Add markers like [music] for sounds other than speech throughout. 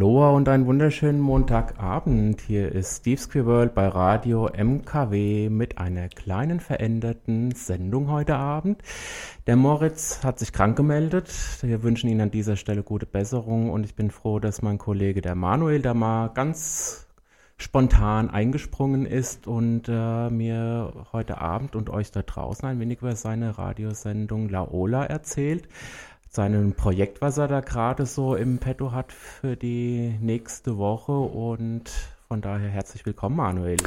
Aloha und einen wunderschönen Montagabend. Hier ist Queer World bei Radio MKW mit einer kleinen veränderten Sendung heute Abend. Der Moritz hat sich krank gemeldet. Wir wünschen Ihnen an dieser Stelle gute Besserung und ich bin froh, dass mein Kollege der Manuel da mal ganz spontan eingesprungen ist und äh, mir heute Abend und euch da draußen ein wenig über seine Radiosendung Laola erzählt. Seinem Projekt, was er da gerade so im Petto hat für die nächste Woche und von daher herzlich willkommen, Manuel.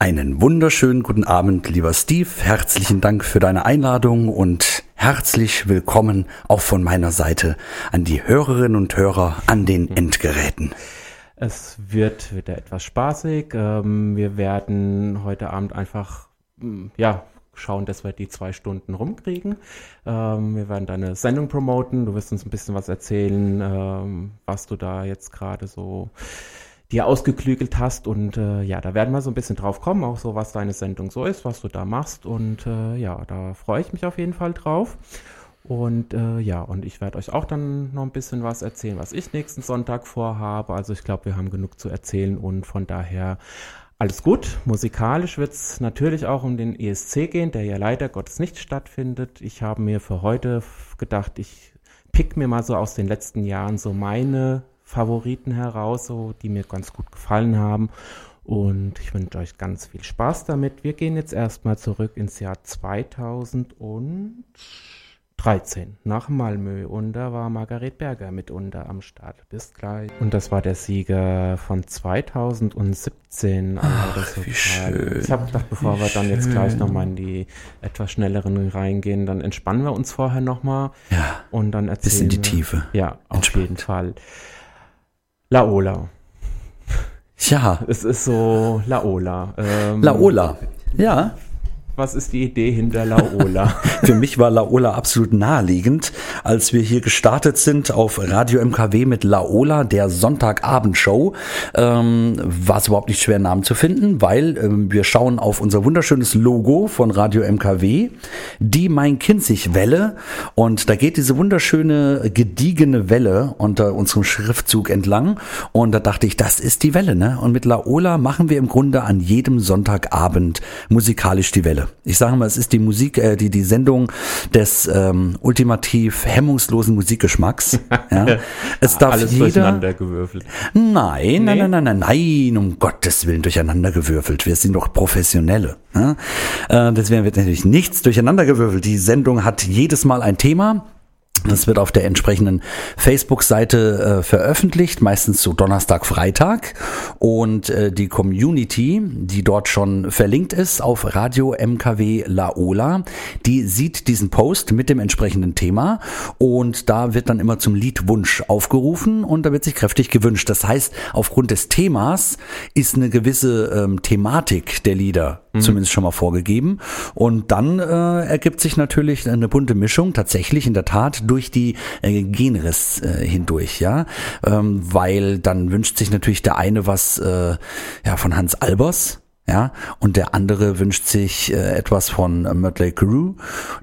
Einen wunderschönen guten Abend, lieber Steve. Herzlichen Dank für deine Einladung und herzlich willkommen auch von meiner Seite an die Hörerinnen und Hörer an den Endgeräten. Es wird wieder etwas spaßig. Ähm, wir werden heute Abend einfach, mm, ja, schauen, dass wir die zwei Stunden rumkriegen. Ähm, wir werden deine Sendung promoten. Du wirst uns ein bisschen was erzählen, ähm, was du da jetzt gerade so dir ausgeklügelt hast. Und äh, ja, da werden wir so ein bisschen drauf kommen, auch so, was deine Sendung so ist, was du da machst. Und äh, ja, da freue ich mich auf jeden Fall drauf. Und äh, ja, und ich werde euch auch dann noch ein bisschen was erzählen, was ich nächsten Sonntag vorhabe. Also ich glaube, wir haben genug zu erzählen und von daher alles gut. Musikalisch wird es natürlich auch um den ESC gehen, der ja leider Gottes nicht stattfindet. Ich habe mir für heute gedacht, ich pick mir mal so aus den letzten Jahren so meine Favoriten heraus, so die mir ganz gut gefallen haben. Und ich wünsche euch ganz viel Spaß damit. Wir gehen jetzt erstmal zurück ins Jahr 2000 und 13 nach Malmö und da war Margaret Berger mitunter am Start. Bis gleich. Und das war der Sieger von 2017. Ach, wie schön. Ich habe gedacht, bevor wie wir dann jetzt gleich nochmal in die etwas schnelleren reingehen, dann entspannen wir uns vorher nochmal. Ja. Und dann erzählen Bis in die wir, Tiefe. Ja, auf Entspannt. jeden Fall. Laola. Ja, Es ist so Laola. Ähm, Laola. Ja, Was ist die Idee hinter Laola? [laughs] Für mich war Laola absolut naheliegend, als wir hier gestartet sind auf Radio MKW mit Laola, der Sonntagabendshow. Ähm, war es überhaupt nicht schwer, einen Namen zu finden, weil ähm, wir schauen auf unser wunderschönes Logo von Radio MKW, die Main-Kinzig-Welle. Und da geht diese wunderschöne, gediegene Welle unter unserem Schriftzug entlang. Und da dachte ich, das ist die Welle, ne? Und mit Laola machen wir im Grunde an jedem Sonntagabend musikalisch die Welle. Ich sage mal, es ist die Musik, äh, die, die Sendung des ähm, ultimativ hemmungslosen Musikgeschmacks. [laughs] Ja. Es darf Alles jeder. durcheinander gewürfelt. Nein, nein, Nee? nein, nein, nein, nein, um Gottes Willen durcheinandergewürfelt. Wir sind doch Professionelle. Ja? Äh, deswegen wird natürlich nichts durcheinandergewürfelt. Die Sendung hat jedes Mal ein Thema. Das wird auf der entsprechenden Facebook-Seite äh, veröffentlicht, meistens so Donnerstag, Freitag. Und äh, die Community, die dort schon verlinkt ist auf Radio MKW Laola, die sieht diesen Post mit dem entsprechenden Thema. Und da wird dann immer zum Liedwunsch aufgerufen und da wird sich kräftig gewünscht. Das heißt, aufgrund des Themas ist eine gewisse ähm, Thematik der Lieder zumindest schon mal vorgegeben. Und dann äh, ergibt sich natürlich eine bunte Mischung, tatsächlich in der Tat durch die äh, Genres äh, hindurch, ja. Ähm, weil dann wünscht sich natürlich der eine was äh, ja, von Hans Albers. Ja, und der andere wünscht sich äh, etwas von äh, Mötley Crüe,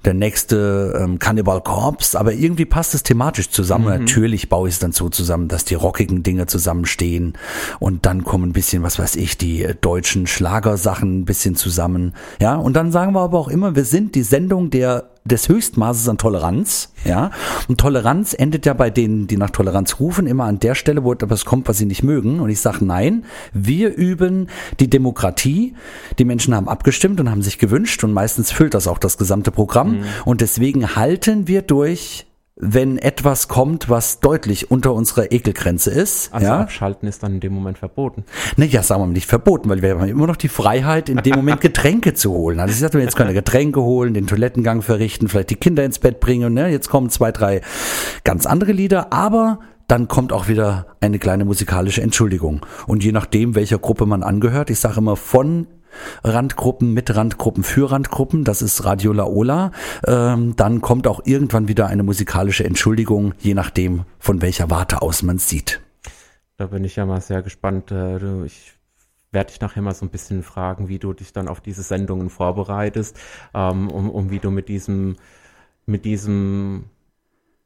der nächste ähm, Cannibal Corpse, aber irgendwie passt es thematisch zusammen. Und Natürlich baue ich es dann so zusammen, dass die rockigen Dinge zusammenstehen. Und dann kommen ein bisschen, was weiß ich, die äh, deutschen Schlagersachen ein bisschen zusammen. Ja, und dann sagen wir aber auch immer, wir sind die Sendung der des Höchstmaßes an Toleranz, ja. Und Toleranz endet ja bei denen, die nach Toleranz rufen, immer an der Stelle, wo etwas kommt, was sie nicht mögen. Und ich sage nein, wir üben die Demokratie. Die Menschen haben abgestimmt und haben sich gewünscht und meistens füllt das auch das gesamte Programm. Und deswegen halten wir durch wenn etwas kommt, was deutlich unter unserer Ekelgrenze ist. Also ja? abschalten ist dann in dem Moment verboten. Naja, sagen wir mal nicht verboten, weil wir haben immer noch die Freiheit, in dem Moment [laughs] Getränke zu holen. Also ich sagte mir, jetzt können wir Getränke holen, den Toilettengang verrichten, vielleicht die Kinder ins Bett bringen. Ne? Jetzt kommen zwei, drei ganz andere Lieder, aber dann kommt auch wieder eine kleine musikalische Entschuldigung. Und je nachdem, welcher Gruppe man angehört, ich sage immer von Randgruppen, mit Randgruppen, für Randgruppen. Das ist Radio Laola. Ähm, dann kommt auch irgendwann wieder eine musikalische Entschuldigung, je nachdem, von welcher Warte aus man sieht. Da bin ich ja mal sehr gespannt. Äh, ich werde dich nachher mal so ein bisschen fragen, wie du dich dann auf diese Sendungen vorbereitest, ähm, um, um wie du mit diesem, mit diesem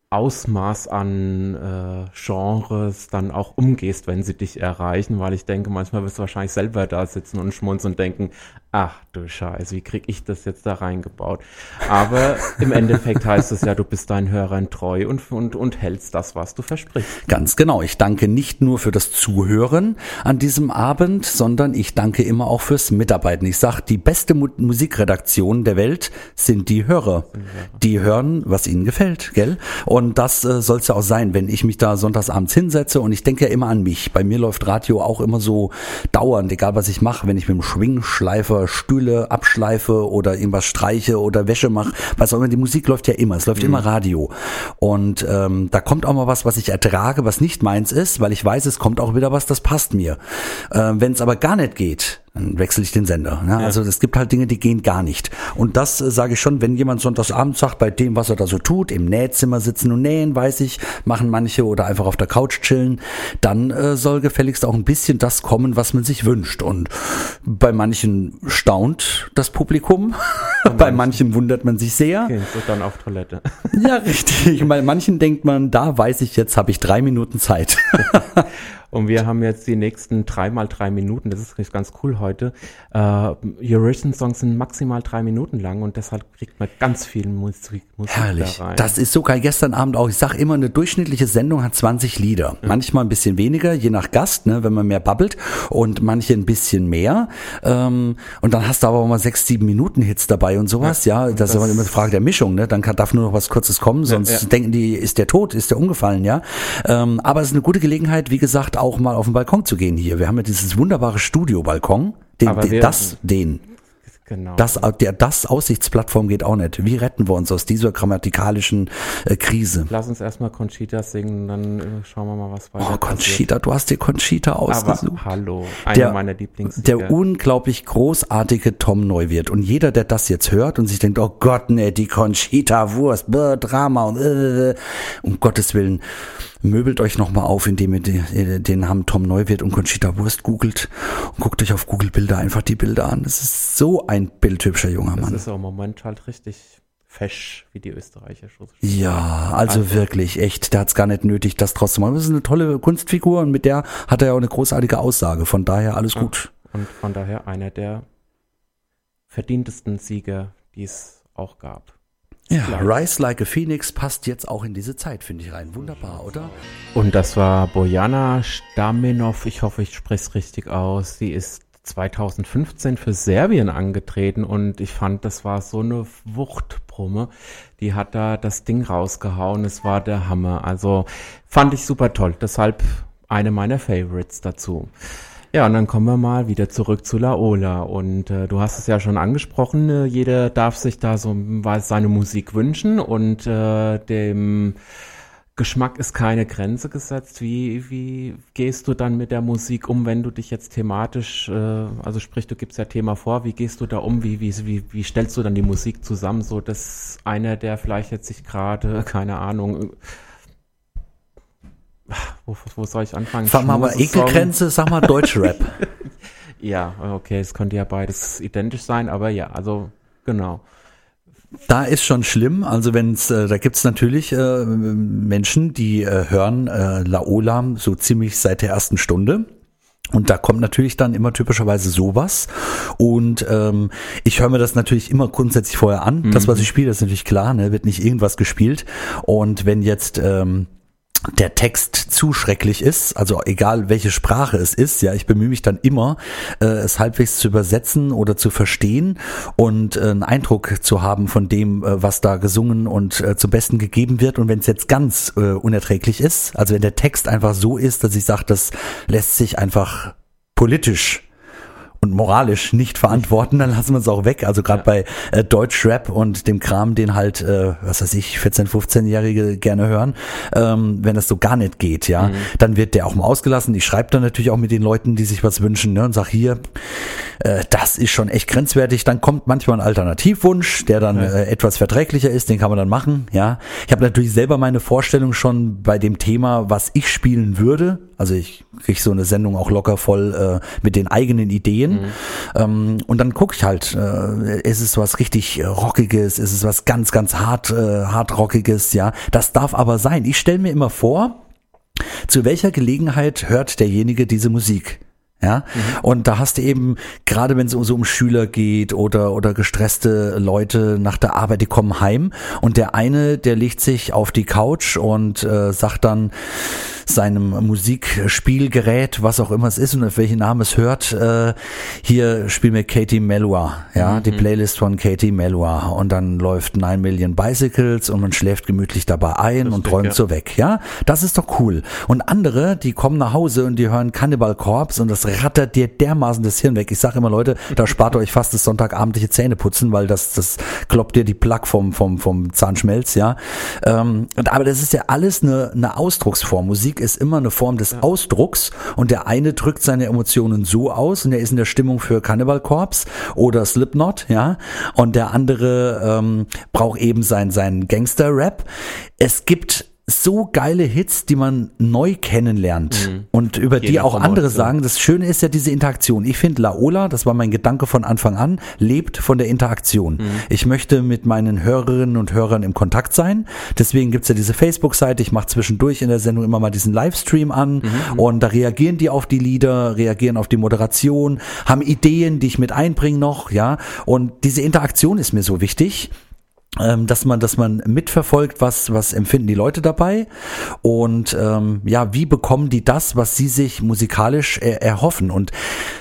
Ausmaß an äh, Genres dann auch umgehst, wenn sie dich erreichen, weil ich denke, manchmal wirst du wahrscheinlich selber da sitzen und schmunzeln und denken, ach du Scheiße, wie krieg ich das jetzt da reingebaut? Aber im Endeffekt heißt es ja, du bist deinen Hörern treu und, und, und hältst das, was du versprichst. Ganz genau. Ich danke nicht nur für das Zuhören an diesem Abend, sondern ich danke immer auch fürs Mitarbeiten. Ich sag, die beste Mu Musikredaktion der Welt sind die Hörer. Die hören, was ihnen gefällt, gell? Und das äh, soll es ja auch sein, wenn ich mich da sonntagsabends hinsetze und ich denke ja immer an mich. Bei mir läuft Radio auch immer so dauernd, egal was ich mache, wenn ich mit dem Schwingschleifer Stühle abschleife oder irgendwas streiche oder Wäsche mache, was auch immer, die Musik läuft ja immer, es läuft mhm. immer Radio. Und ähm, da kommt auch mal was, was ich ertrage, was nicht meins ist, weil ich weiß, es kommt auch wieder was, das passt mir. Äh, wenn es aber gar nicht geht, dann wechsle ich den Sender. Ne? Ja. Also es gibt halt Dinge, die gehen gar nicht. Und das äh, sage ich schon, wenn jemand sonntagsabend sagt, bei dem, was er da so tut, im Nähzimmer sitzen und nähen, weiß ich, machen manche oder einfach auf der Couch chillen, dann äh, soll gefälligst auch ein bisschen das kommen, was man sich wünscht. Und bei manchen staunt das Publikum, bei [laughs] manchen wundert man sich sehr. Gehst du dann auf Toilette. ja, richtig. Bei manchen denkt man, da weiß ich jetzt, habe ich drei Minuten Zeit. [laughs] Und wir haben jetzt die nächsten drei mal drei Minuten, das ist ganz cool heute. Uh, Eurovision-Songs sind maximal drei Minuten lang und deshalb kriegt man ganz viel Musik, Musik Herrlich. Da rein. Das ist sogar gestern Abend auch. Ich sage immer, eine durchschnittliche Sendung hat 20 Lieder. Mhm. Manchmal ein bisschen weniger, je nach Gast, ne, wenn man mehr babbelt und manche ein bisschen mehr. Ähm, und dann hast du aber auch mal sechs, sieben Minuten Hits dabei und sowas. Ja, ja das, das, ist aber immer eine Frage der Mischung. Ne? Dann kann, darf nur noch was Kurzes kommen, sonst ja, ja. denken die, ist der tot, ist der umgefallen, ja. Ähm, aber es ist eine gute Gelegenheit, wie gesagt, auch mal auf den Balkon zu gehen hier. Wir haben ja dieses wunderbare Studio-Balkon. Den, den, das, den. Genau. Das, der, das Aussichtsplattform geht auch nicht. Wie retten wir uns aus dieser grammatikalischen äh, Krise? Lass uns erstmal Conchita singen, dann äh, schauen wir mal, was weiter Oh, Conchita, passiert. du hast dir Conchita ausgesucht. Aber hallo, eine der, meiner Lieblings. Der unglaublich großartige Tom Neuwirth. Und jeder, der das jetzt hört und sich denkt, oh Gott, ne, die Conchita Wurst, bäh, Drama und äh, um Gottes Willen möbelt euch nochmal auf, indem ihr den, den Namen Tom Neuwirth und Conchita Wurst googelt und guckt euch auf Google Bilder einfach die Bilder an. Das ist so ein bildhübscher junger Mann. Das ist auch im Moment halt richtig fesch, wie die Österreicher schon Ja, also, also wirklich, echt, der hat es gar nicht nötig, das draus zu machen. Das ist eine tolle Kunstfigur und mit der hat er ja auch eine großartige Aussage. Von daher alles ja, gut. Und von daher einer der verdientesten Sieger, die es auch gab. Ja, Rise Like a Phoenix passt jetzt auch in diese Zeit, finde ich rein. Wunderbar, oder? Und das war Bojana Staminov. Ich hoffe, ich spreche es richtig aus. Sie ist 2015 für Serbien angetreten und ich fand, das war so eine Wuchtbrumme. Die hat da das Ding rausgehauen. Es war der Hammer. Also fand ich super toll. Deshalb eine meiner Favorites dazu. Ja, und dann kommen wir mal wieder zurück zu Laola. Und äh, du hast es ja schon angesprochen, äh, jeder darf sich da so seine Musik wünschen und äh, dem Geschmack ist keine Grenze gesetzt. Wie, wie gehst du dann mit der Musik um, wenn du dich jetzt thematisch, äh, also sprich, du gibst ja Thema vor, wie gehst du da um, wie, wie, wie, wie stellst du dann die Musik zusammen, so dass einer, der vielleicht jetzt sich gerade, [laughs] keine Ahnung, wo, wo soll ich anfangen? Sag mal, mal Ekelgrenze, sag mal Deutschrap. [laughs] ja, okay, es könnte ja beides identisch sein, aber ja, also genau. Da ist schon schlimm. Also wenn es, äh, da gibt's natürlich äh, Menschen, die äh, hören äh, Laola so ziemlich seit der ersten Stunde. Und da kommt natürlich dann immer typischerweise sowas. Und ähm, ich höre mir das natürlich immer grundsätzlich vorher an. Mhm. Das, was ich spiele, ist natürlich klar, ne? wird nicht irgendwas gespielt. Und wenn jetzt ähm, der Text zu schrecklich ist, also egal welche Sprache es ist, ja, ich bemühe mich dann immer, äh, es halbwegs zu übersetzen oder zu verstehen und äh, einen Eindruck zu haben von dem, äh, was da gesungen und äh, zum Besten gegeben wird. Und wenn es jetzt ganz äh, unerträglich ist, also wenn der Text einfach so ist, dass ich sage, das lässt sich einfach politisch und moralisch nicht verantworten, dann lassen wir es auch weg. Also gerade ja. bei äh, Deutschrap und dem Kram, den halt, äh, was weiß ich, 14-, 15-Jährige gerne hören, ähm, wenn das so gar nicht geht, ja, mhm. dann wird der auch mal ausgelassen. Ich schreibe dann natürlich auch mit den Leuten, die sich was wünschen, ne, und sag hier, äh, das ist schon echt grenzwertig. Dann kommt manchmal ein Alternativwunsch, der dann äh, etwas verträglicher ist, den kann man dann machen. Ja, ich habe natürlich selber meine Vorstellung schon bei dem Thema, was ich spielen würde. Also ich kriege so eine Sendung auch locker voll äh, mit den eigenen Ideen. Ähm, und dann gucke ich halt, äh, ist es was richtig äh, Rockiges, ist es was ganz, ganz hart, äh, hart Rockiges, ja. Das darf aber sein. Ich stelle mir immer vor, zu welcher Gelegenheit hört derjenige diese Musik? Ja, und da hast du eben, gerade wenn es um, so um Schüler geht oder, oder gestresste Leute nach der Arbeit, die kommen heim und der eine, der legt sich auf die Couch und äh, sagt dann seinem Musikspielgerät, was auch immer es ist und auf welchen Namen es hört, äh, hier spiel mir Katie Melua, ja, die Playlist von Katie Melua und dann läuft 9 Million Bicycles und man schläft gemütlich dabei ein und Lustig, träumt ja. so weg, ja, das ist doch cool. Und andere, die kommen nach Hause und die hören Cannibal Corpse und das rattert dir dermaßen das Hirn weg. Ich sage immer, Leute, da [laughs] spart euch fast das Sonntagabendliche Zähneputzen, weil das, das kloppt dir die Plaque vom, vom, vom Zahnschmelz, ja. Ähm, und, aber das ist ja alles eine, eine Ausdrucksform. Musik ist immer eine Form des Ausdrucks und der eine drückt seine Emotionen so aus und er ist in der Stimmung für Cannibal Corpse oder Slipknot, ja. Und der andere ähm, braucht eben sein, sein Gangster-Rap. Es gibt so geile Hits, die man neu kennenlernt und über die Jede auch andere sagen, das Schöne ist ja diese Interaktion. Ich finde Laola, das war mein Gedanke von Anfang an, lebt von der Interaktion. Ich möchte mit meinen Hörerinnen und Hörern im Kontakt sein. Deswegen gibt's ja diese Facebook-Seite. Ich mache zwischendurch in der Sendung immer mal diesen Livestream an und da reagieren die auf die Lieder, reagieren auf die Moderation, haben Ideen, die ich mit einbringe noch, ja. Und diese Interaktion ist mir so wichtig dass man, dass man mitverfolgt, was, was empfinden die Leute dabei und ähm, ja, wie bekommen die das, was sie sich musikalisch er, erhoffen. Und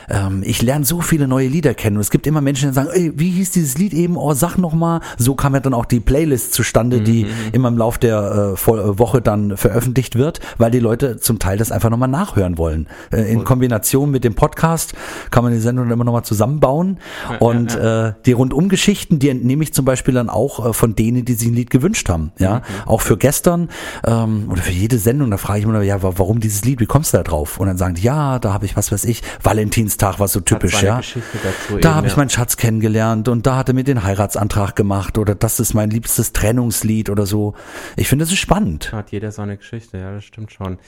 ähm, ich lerne so viele neue Lieder kennen. Und es gibt immer Menschen, die sagen, ey, wie hieß dieses Lied eben? Oh, sag noch mal. So kam ja dann auch die Playlist zustande, die immer im Lauf der äh, äh, Woche dann veröffentlicht wird, weil die Leute zum Teil das einfach nochmal nachhören wollen. Äh, in Kombination mit dem Podcast kann man die Sendung dann immer nochmal zusammenbauen. und Äh, die Rundumgeschichten, die entnehme ich zum Beispiel dann auch äh, von denen, die sich ein Lied gewünscht haben. Ja, auch für gestern ähm, oder für jede Sendung, da frage ich immer, ja, wa- warum dieses Lied? Wie kommst du da drauf? Und dann sagen die, ja, da habe ich was weiß ich, Valentinstag war so typisch, ja. Da habe ich ja. meinen Schatz kennengelernt und da hat er mir den Heiratsantrag gemacht oder das ist mein liebstes Trennungslied oder so. Ich finde, das ist spannend. Hat jeder seine Geschichte, ja, das stimmt schon.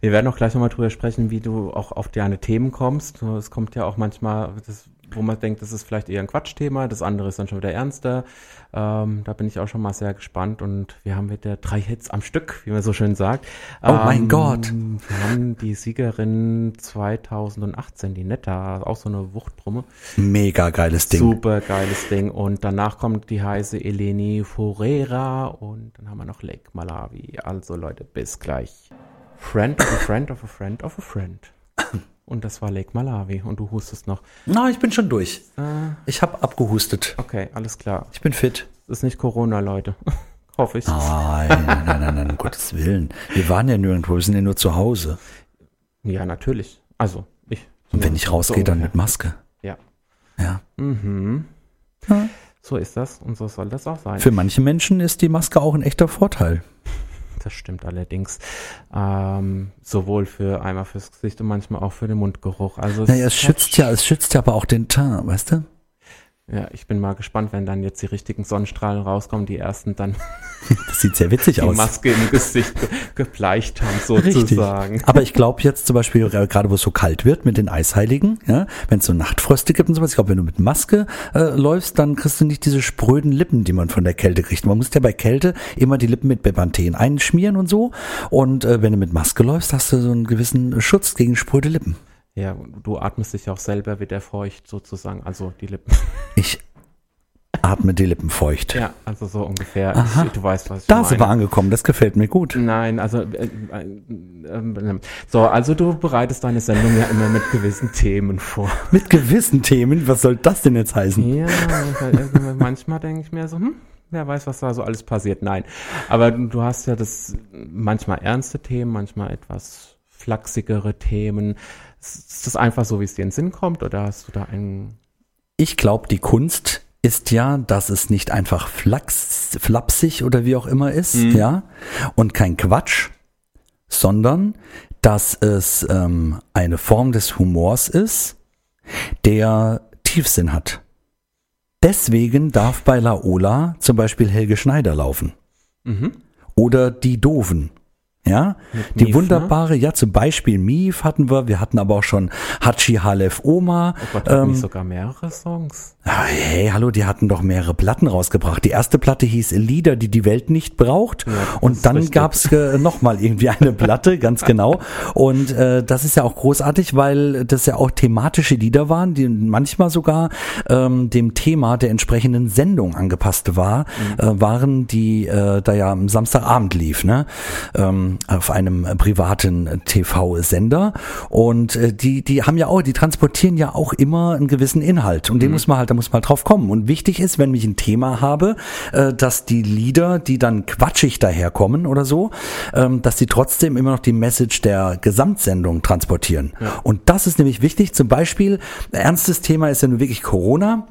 Wir werden auch gleich nochmal drüber sprechen, wie du auch auf deine Themen kommst. Es kommt ja auch manchmal, das, wo man denkt, das ist vielleicht eher ein Quatschthema, das andere ist dann schon wieder ernster. Ähm, da bin ich auch schon mal sehr gespannt und wir haben wieder drei Hits am Stück, wie man so schön sagt. Oh mein Ähm, Gott. Wir haben die Siegerin 2018, die Netta, auch so eine Wuchtbrumme. Mega geiles Ding. Super geiles Ding. Und danach kommt die heiße Eleni Forera und dann haben wir noch Lake Malawi. Also Leute, bis gleich. Friend of a friend of a friend of a friend. [coughs] Und das war Lake Malawi. Und du hustest noch. Na, ich bin schon durch. Äh, Ich habe abgehustet. okay, alles klar. Ich bin fit. Das ist nicht Corona, Leute. [laughs] Hoffe ich. Nein, nein, nein, nein, nein, um Gottes Willen. Wir waren ja nirgendwo, wir sind ja nur zu Hause. Ja, natürlich. Also, ich. Und wenn ich rausgehe, dann mit. Maske. Ja. Ja. Mhm. So ist das und so soll das auch sein. Für manche Menschen ist die Maske auch ein echter Vorteil. Das stimmt allerdings. Ähm, sowohl für einmal fürs Gesicht und manchmal auch für den Mundgeruch. Also Naja, es schützt ja, es schützt ja aber auch den Teint, weißt du? Ja, ich bin mal gespannt, wenn dann jetzt die richtigen Sonnenstrahlen rauskommen, die ersten dann [laughs] Das sieht sehr witzig [laughs] die aus. Maske im Gesicht ge gebleicht haben, Richtig. sozusagen. Aber ich glaube jetzt zum Beispiel, gerade wo es so kalt wird mit den Eisheiligen, ja, wenn es so Nachtfröste gibt und sowas, ich glaube, wenn du mit Maske äh, läufst, dann kriegst du nicht diese spröden Lippen, die man von der Kälte kriegt. Man muss ja bei Kälte immer die Lippen mit Bepanthen einschmieren und so. Und äh, wenn du mit Maske läufst, hast du so einen gewissen Schutz gegen spröde Lippen. Ja, du atmest dich auch selber wieder feucht, sozusagen. Also die Lippen. Ich atme die Lippen feucht. Ja, also so ungefähr. Aha. Ich, du weißt, was ich Da sind wir meine. angekommen, das gefällt mir gut. Nein, also äh, äh, äh, so, also du bereitest deine Sendung ja immer mit gewissen Themen vor. Mit gewissen Themen, was soll das denn jetzt heißen? Ja, irgendwie manchmal denke ich mir so, hm, wer weiß, was da so alles passiert. Nein, aber du hast ja das manchmal ernste Themen, manchmal etwas flachsigere Themen. Ist das einfach so, wie es dir in den Sinn kommt, oder hast du da einen? Ich glaube, die Kunst ist ja, dass es nicht einfach flachs, flapsig oder wie auch immer ist, ja, und kein Quatsch, sondern dass es ähm, eine Form des Humors ist, der Tiefsinn hat. Deswegen darf bei Laola zum Beispiel Helge Schneider laufen. Mhm. Oder die Doofen. Ja, Mit die Mief, ne? wunderbare, ja, zum Beispiel Mief hatten wir, wir hatten aber auch schon Hachi Halef Oma. Oh Gott, Ähm, sogar mehrere Songs? Ah, Hey, hallo, die hatten doch mehrere Platten rausgebracht. Die erste Platte hieß Lieder, die die Welt nicht braucht. das und dann richtig. gab's äh, nochmal irgendwie eine Platte, ganz genau. Und äh, das ist ja auch großartig, weil das ja auch thematische Lieder waren, die manchmal sogar ähm, dem Thema der entsprechenden Sendung angepasst war, Mhm. äh, waren, die äh, da ja am Samstagabend lief, ne? Ähm, auf einem privaten TV-Sender. Und äh, die, die haben ja auch, die transportieren ja auch immer einen gewissen Inhalt. Und den muss man halt, da muss man halt drauf kommen. Und wichtig ist, wenn ich ein Thema habe, äh, dass die Lieder, die dann quatschig daherkommen oder so, ähm, dass die trotzdem immer noch die Message der Gesamtsendung transportieren. Und das ist nämlich wichtig. Zum Beispiel, ernstes Thema ist ja nun wirklich Corona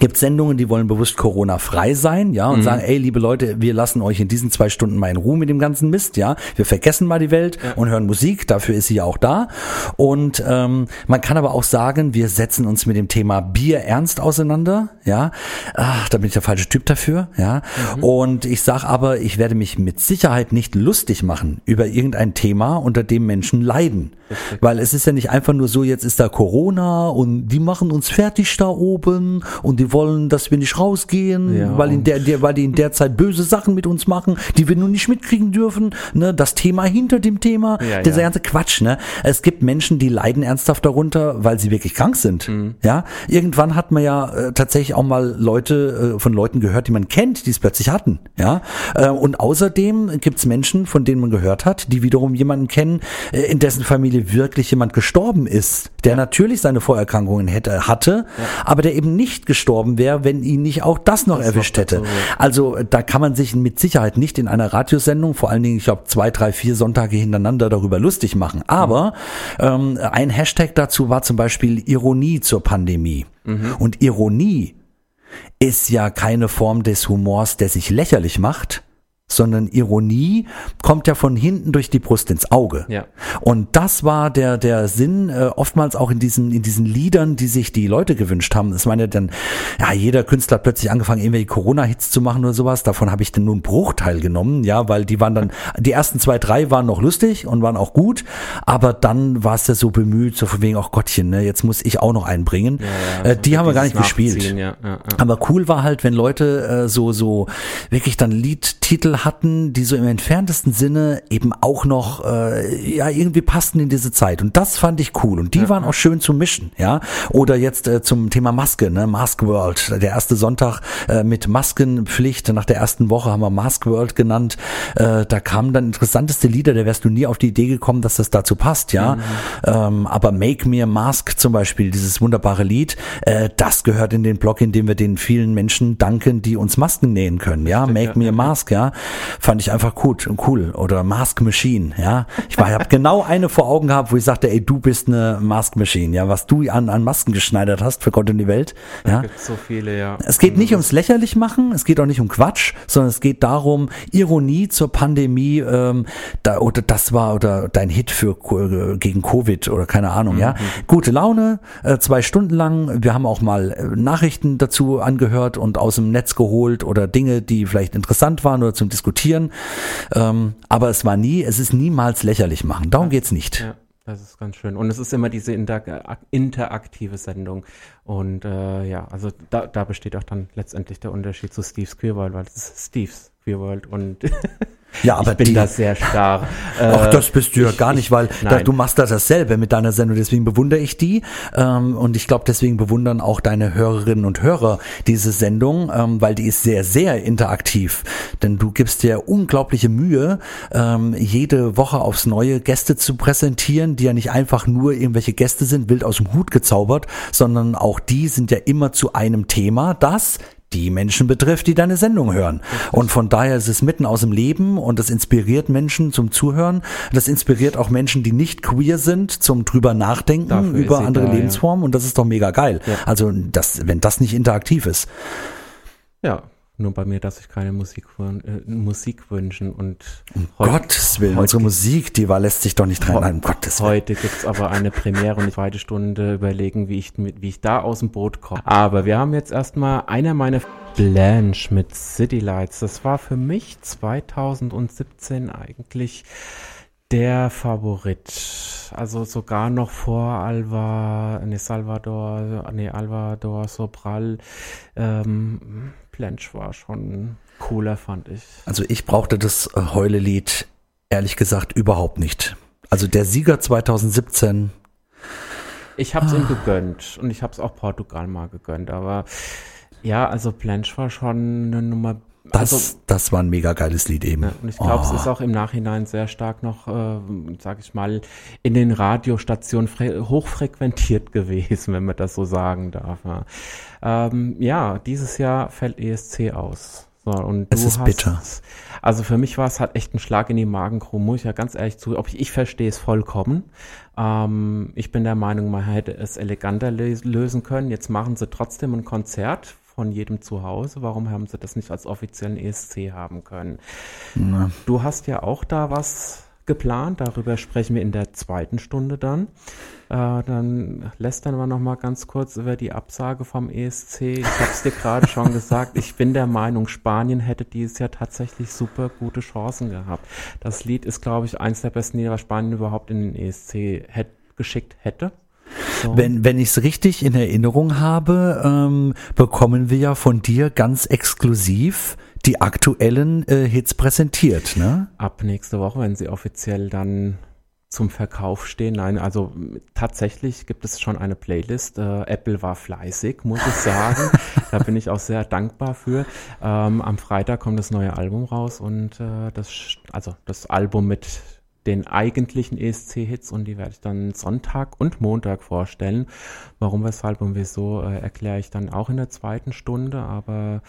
gibt Sendungen, die wollen bewusst Corona-frei sein, ja, und sagen, ey, liebe Leute, wir lassen euch in diesen zwei Stunden mal in Ruhe mit dem ganzen Mist, ja. Wir vergessen mal die Welt und hören Musik, dafür ist sie ja auch da. Und ähm, man kann aber auch sagen, wir setzen uns mit dem Thema Bier ernst auseinander, ja. Ach, da bin ich der falsche Typ dafür, ja. Und ich sag aber, ich werde mich mit Sicherheit nicht lustig machen über irgendein Thema, unter dem Menschen leiden. Weil es ist ja nicht einfach nur so, jetzt ist da Corona und die machen uns fertig da oben und die wollen, dass wir nicht rausgehen, Ja, weil, in der, der, weil die in der Zeit böse Sachen mit uns machen, die wir nun nicht mitkriegen dürfen. Ne? Das Thema hinter dem Thema, Ja, dieser ja. ganze Quatsch. Ne? Es gibt Menschen, die leiden ernsthaft darunter, weil sie wirklich krank sind. Mhm. Ja, Irgendwann hat man ja äh, tatsächlich auch mal Leute äh, von Leuten gehört, die man kennt, die es plötzlich hatten. Ja, äh, Und außerdem gibt es Menschen, von denen man gehört hat, die wiederum jemanden kennen, äh, in dessen Familie wirklich jemand gestorben ist, der natürlich seine Vorerkrankungen hätte, hatte, aber der eben nicht gestorben wäre, wenn ihn nicht auch das noch Das erwischt hätte. ja. Also da kann man sich mit Sicherheit nicht in einer Radiosendung, vor allen Dingen, ich glaube, zwei, drei, vier Sonntage hintereinander darüber lustig machen. Aber ähm, ein Hashtag dazu war zum Beispiel Ironie zur Pandemie. Und Ironie ist ja keine Form des Humors, der sich lächerlich macht, sondern Ironie kommt ja von hinten durch die Brust ins Auge. Ja. Und das war der, der Sinn, äh, oftmals auch in diesen, in diesen Liedern, die sich die Leute gewünscht haben. Es ja dann, ja, jeder Künstler hat plötzlich angefangen, irgendwelche Corona-Hits zu machen oder sowas. Davon habe ich dann nur einen Bruchteil genommen, ja, weil die waren dann, die ersten zwei, drei waren noch lustig und waren auch gut, aber dann war es ja so bemüht, so von wegen, ach Gottchen, ne, jetzt muss ich auch noch einbringen. äh, die haben wir gar nicht gespielt. Ja, ja, ja. Aber cool war halt, wenn Leute äh, so so wirklich dann Liedtitel hatten, die so im entferntesten Sinne eben auch noch äh, ja irgendwie passten in diese Zeit. Und das fand ich cool. Und die waren auch schön zu mischen, ja. Oder jetzt äh, zum Thema Maske, ne, Mask World. Der erste Sonntag äh, mit Maskenpflicht. Nach der ersten Woche haben wir Mask World genannt. Äh, da kamen dann interessanteste Lieder. Da wärst du nie auf die Idee gekommen, dass das dazu passt, ja. Ähm, aber Make Me a Mask zum Beispiel, dieses wunderbare Lied, äh, das gehört in den Blog, in dem wir den vielen Menschen danken, die uns Masken nähen können, ja. Make ja, Me a ja, Mask, ja. Fand ich einfach gut und cool. Oder Mask Machine, ja. Ich habe genau eine vor Augen gehabt, wo ich sagte, ey, du bist eine Mask Machine, ja. Was du an, an Masken geschneidert hast für Gott und die Welt, ja. Gibt so viele, ja. Es geht nicht ums lächerlich machen, es geht auch nicht um Quatsch, sondern es geht darum, Ironie zur Pandemie, ähm, da, oder das war oder dein Hit für äh, gegen Covid oder keine Ahnung, ja. Gute Laune, äh, zwei Stunden lang. Wir haben auch mal äh, Nachrichten dazu angehört und aus dem Netz geholt oder Dinge, die vielleicht interessant waren oder zum Diskutieren. Ähm, aber es war nie, es ist niemals lächerlich machen. Darum geht's nicht. Ja, das ist ganz schön. Und es ist immer diese inter interaktive Sendung. Und äh, ja, also da, da besteht auch dann letztendlich der Unterschied zu Steve's Queer World, weil es ist Steve's Queer World und [laughs] Ja, aber ich bin die, da sehr starr. [laughs] Ach, Äh, das bist du ja ich- gar nicht, weil da, du machst das dasselbe mit deiner Sendung, deswegen bewundere ich die. Ähm, und ich glaube, deswegen bewundern auch deine Hörerinnen und Hörer diese Sendung, ähm, weil die ist sehr, sehr interaktiv. Denn du gibst dir unglaubliche Mühe, ähm, jede Woche aufs Neue Gäste zu präsentieren, die ja nicht einfach nur irgendwelche Gäste sind, wild aus dem Hut gezaubert, sondern auch die sind ja immer zu einem Thema, das die Menschen betrifft, die deine Sendung hören. Und von daher ist es mitten aus dem Leben und das inspiriert Menschen zum Zuhören. Das inspiriert auch Menschen, die nicht queer sind, zum drüber nachdenken Dafür über andere da, ja. Lebensformen. Und das ist doch mega geil. Ja. Also, das, wenn das nicht interaktiv ist. Ja, Nur bei mir darf ich keine Musik, äh, Musik wünschen und um Gottes Willen, unsere Musik, die war lässt sich doch nicht rein. Um Gottes Willen. Heute gibt's aber eine Premiere und ich zweite Stunde überlegen, wie ich, wie ich da aus dem Boot komme. Aber wir haben jetzt erstmal einer meiner Blanche mit City Lights. Das war für mich 2017 eigentlich der Favorit. Also sogar noch vor Alva, ne, Salvador, ne, Alvador Sobral. Ähm, Blanche war schon cooler, fand ich. Also ich brauchte das äh, Heulelied ehrlich gesagt überhaupt nicht. Also der Sieger 2017. Ich habe es ah. ihm gegönnt und ich habe es auch Portugal mal gegönnt, aber ja, also Blanche war schon eine Nummer das, also, das war ein mega geiles Lied eben. Ja, und ich glaube, oh. es ist auch im Nachhinein sehr stark noch, äh, sag ich mal, in den Radiostationen hochfrequentiert [laughs] gewesen, wenn man das so sagen darf. Ja, ähm, ja dieses Jahr fällt ESC aus. So, und es ist hast, bitter. Also für mich war es halt echt ein Schlag in die Magengrube, muss ich ja ganz ehrlich zu. Ob ich, ich verstehe es vollkommen. Ähm, ich bin der Meinung, man hätte es eleganter lösen können. Jetzt machen sie trotzdem ein Konzert von jedem zu Hause. Warum haben sie das nicht als offiziellen ESC haben können? Na. Du hast ja auch da was geplant. Darüber sprechen wir in der zweiten Stunde dann. Äh, dann lästern wir noch mal ganz kurz über die Absage vom ESC. Ich habe es dir gerade schon gesagt. Ich bin der Meinung, Spanien hätte dieses Jahr tatsächlich super gute Chancen gehabt. Das Lied ist, glaube ich, eins der besten Lieder, was Spanien überhaupt in den ESC hätte, geschickt hätte. So. Wenn, wenn ich es richtig in Erinnerung habe, ähm, bekommen wir ja von dir ganz exklusiv die aktuellen äh, Hits präsentiert, ne? Ab nächste Woche, wenn sie offiziell dann zum Verkauf stehen. Nein, also tatsächlich gibt es schon eine Playlist. Äh, Apple war fleißig, muss ich sagen. [laughs] da bin ich auch sehr dankbar für. Ähm, am Freitag kommt das neue Album raus und äh, das, also das Album mit den eigentlichen ESC-Hits und die werde ich dann Sonntag und Montag vorstellen. Warum, weshalb und wieso äh, erkläre ich dann auch in der zweiten Stunde, aber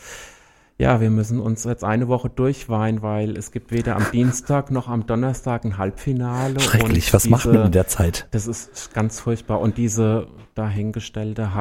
ja, wir müssen uns jetzt eine Woche durchweinen, weil es gibt weder am Dienstag noch am Donnerstag ein Halbfinale. Schrecklich, was diese, macht man in der Zeit? Das ist ganz furchtbar. Und diese dahingestellte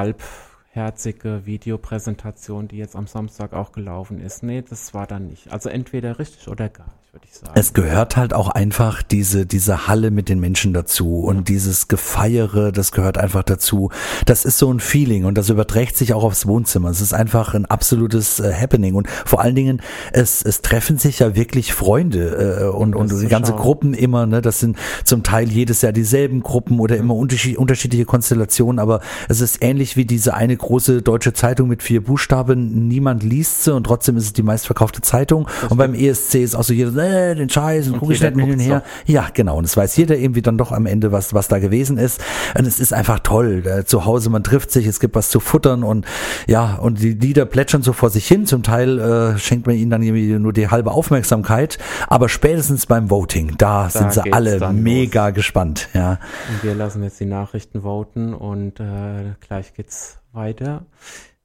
halbherzige Videopräsentation, die jetzt am Samstag auch gelaufen ist, nee, das war dann nicht. Also entweder richtig oder gar nicht würde ich sagen. Es gehört halt auch einfach diese, diese Halle mit den Menschen dazu und ja. dieses Gefeiere, das gehört einfach dazu. Das ist so ein Feeling und das überträgt sich auch aufs Wohnzimmer. Es ist einfach ein absolutes äh, Happening und vor allen Dingen, es, es treffen sich ja wirklich Freunde äh, und, und die ganze schauen. Gruppen immer, ne, das sind zum Teil jedes Jahr dieselben Gruppen oder immer unterschied, unterschiedliche Konstellationen, aber es ist ähnlich wie diese eine große deutsche Zeitung mit vier Buchstaben. Niemand liest sie und trotzdem ist es die meistverkaufte Zeitung. Das und beim ESC ist auch so jeder, äh, den Scheiß und, und ich nicht hin her. Ja, genau. Und es weiß jeder irgendwie dann doch am Ende, was, was da gewesen ist. Und es ist einfach toll. Zu Hause, man trifft sich, es gibt was zu futtern und ja, und die Lieder plätschern so vor sich hin. Zum Teil äh, schenkt man ihnen dann irgendwie nur die halbe Aufmerksamkeit. Aber spätestens beim Voting, da, da sind sie alle mega los. gespannt. Ja. Und wir lassen jetzt die Nachrichten voten und äh, gleich geht's weiter.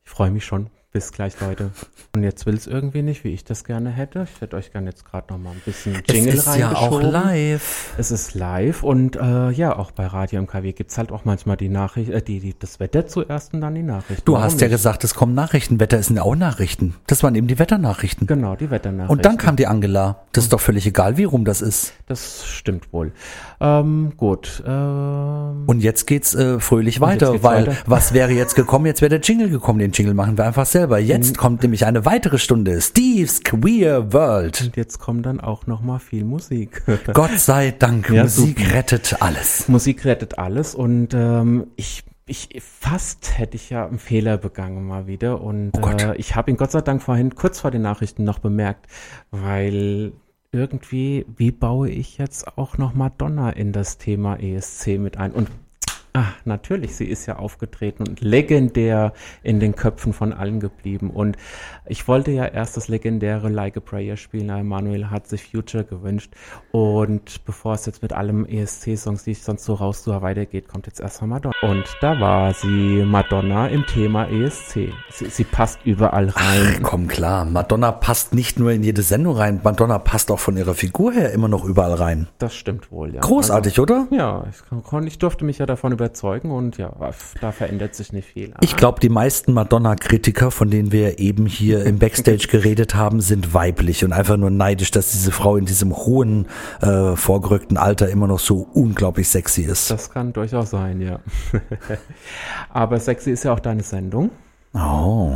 Ich freue mich schon. Bis gleich, Leute. Und jetzt will es irgendwie nicht, wie ich das gerne hätte. Ich hätte euch gerne jetzt gerade noch mal ein bisschen Jingle Es ist ja auch live. Es ist live und äh, ja, auch bei Radio MKW gibt es halt auch manchmal die Nachricht, äh, die, die, das Wetter zuerst und dann die Nachrichten. Du Warum hast ja nicht? gesagt, es kommen Nachrichten. Wetter sind auch Nachrichten. Das waren eben die Wetternachrichten. Genau, die Wetternachrichten. Und dann kam die Angela. Das ist doch völlig egal, wie rum das ist. Das stimmt wohl. Ähm, gut. Ähm, und jetzt geht's äh, fröhlich weiter, geht's weil weiter. was wäre jetzt gekommen? Jetzt wäre der Jingle gekommen. Den Jingle machen wir einfach selber. Jetzt kommt nämlich eine weitere Stunde. Steve's Queer World. Und jetzt kommt dann auch noch mal viel Musik. [laughs] Gott sei Dank. Ja, Musik super. rettet alles. Musik rettet alles und ähm, ich ich fast hätte ich ja einen Fehler begangen mal wieder und oh äh, ich habe ihn Gott sei Dank vorhin kurz vor den Nachrichten noch bemerkt, weil irgendwie, wie baue ich jetzt auch noch Madonna in das Thema ESC mit ein? Und Ah, natürlich, sie ist ja aufgetreten und legendär in den Köpfen von allen geblieben. Und ich wollte ja erst das legendäre Like a Prayer spielen, aber Manuel hat sich Future gewünscht. Und bevor es jetzt mit allem ESC-Songs, die ich sonst so raus weitergeht, kommt jetzt erstmal Madonna. Und da war sie, Madonna im Thema ESC. Sie, sie passt überall rein. Ach, komm klar, Madonna passt nicht nur in jede Sendung rein, Madonna passt auch von ihrer Figur her immer noch überall rein. Das stimmt wohl, ja. Großartig, also, oder? Ja, ich, ich durfte mich ja davon überzeugen und ja, da verändert sich nicht viel. Ich glaube, die meisten Madonna-Kritiker, von denen wir eben hier im Backstage [laughs] geredet haben, sind weiblich und einfach nur neidisch, dass diese Frau in diesem hohen, äh, vorgerückten Alter immer noch so unglaublich sexy ist. Das kann durchaus sein, ja. [laughs] Aber sexy ist ja auch deine Sendung. Oh.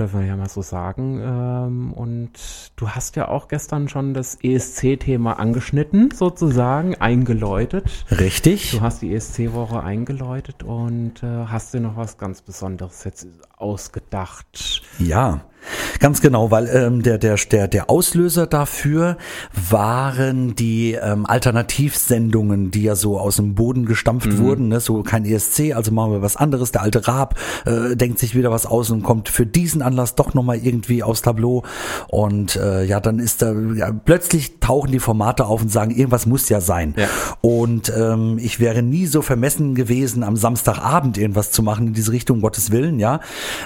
Dürfen wir ja mal so sagen. Ähm, und du hast ja auch gestern schon das ESC-Thema angeschnitten, sozusagen, eingeläutet. Richtig. Du hast die ESC-Woche eingeläutet und äh, hast dir noch was ganz Besonderes jetzt ausgedacht. Ja. Ganz genau, weil ähm, der, der, der, der Auslöser dafür waren die ähm, Alternativsendungen, die ja so aus dem Boden gestampft mhm. wurden. Ne? So kein ESC, also machen wir was anderes. Der alte Raab äh, denkt sich wieder was aus und kommt für diesen Anlass doch nochmal irgendwie aufs Tableau. Und äh, ja, dann ist da ja, plötzlich tauchen die Formate auf und sagen, irgendwas muss ja sein. Ja. Und ähm, ich wäre nie so vermessen gewesen, am Samstagabend irgendwas zu machen in diese Richtung, Gottes Willen, ja.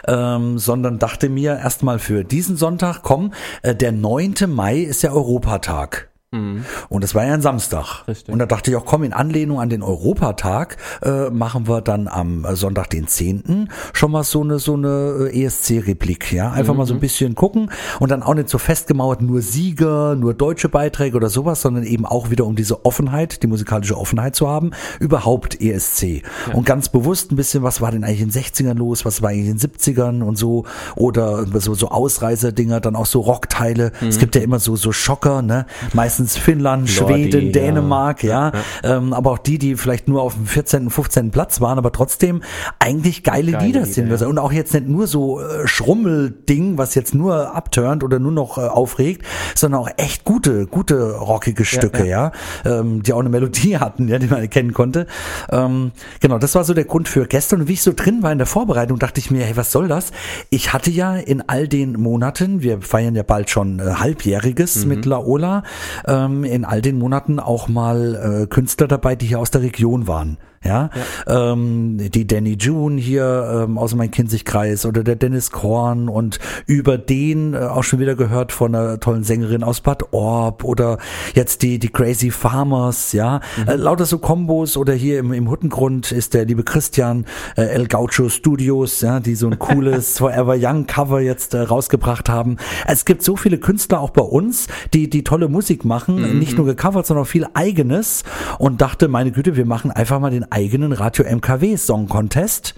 Ähm, sondern dachte mir erst mal für diesen Sonntag, komm, äh, der 9. Mai ist ja Europatag. Mhm. Und das war ja ein Samstag. Richtig. Und da dachte ich auch, komm, in Anlehnung an den Europatag äh, machen wir dann am Sonntag, den 10. schon mal so eine, so eine äh, ESC-Replik. Ja, einfach mhm. mal so ein bisschen gucken und dann auch nicht so festgemauert, nur Sieger, nur deutsche Beiträge oder sowas, sondern eben auch wieder um diese Offenheit, die musikalische Offenheit zu haben, überhaupt ESC. Ja. Und ganz bewusst ein bisschen, was war denn eigentlich in den 60ern los, was war eigentlich in den 70ern und so, oder so, so Ausreißer-Dinger, dann auch so Rockteile. Mhm. Es gibt ja immer so, so Schocker, ne? Meistens meistens Finnland, Lordi, Schweden, Dänemark, ja, ja. Ähm, aber auch die, die vielleicht nur auf dem 14., 15. Platz waren, aber trotzdem eigentlich geile, geile Lieder sind. Ja. Und auch jetzt nicht nur so äh, Schrummelding, was jetzt nur abturnt oder nur noch äh, aufregt, sondern auch echt gute, gute rockige Stücke, ja, ja ähm, die auch eine Melodie [laughs] hatten, ja, die man erkennen konnte. Ähm, genau, das war so der Grund für gestern. Und wie ich so drin war in der Vorbereitung, dachte ich mir, hey, was soll das? Ich hatte ja in all den Monaten, wir feiern ja bald schon äh, halbjähriges mhm. mit Laola, ähm, in all den Monaten auch mal äh, Künstler dabei, die hier aus der Region waren. Ja, ja. Ähm, die Danny June hier ähm, aus meinem Kinzigkreis oder der Dennis Korn und über den äh, auch schon wieder gehört von einer tollen Sängerin aus Bad Orb oder jetzt die die Crazy Farmers, ja, mhm. äh, lauter so Kombos oder hier im, im Huttengrund ist der liebe Christian äh, El Gaucho Studios, ja, die so ein cooles [laughs] Forever Young Cover jetzt äh, rausgebracht haben. Es gibt so viele Künstler auch bei uns, die die tolle Musik machen, mhm. nicht nur gecovert, sondern auch viel eigenes und dachte, meine Güte, wir machen einfach mal den eigenen Radio MKW Song Contest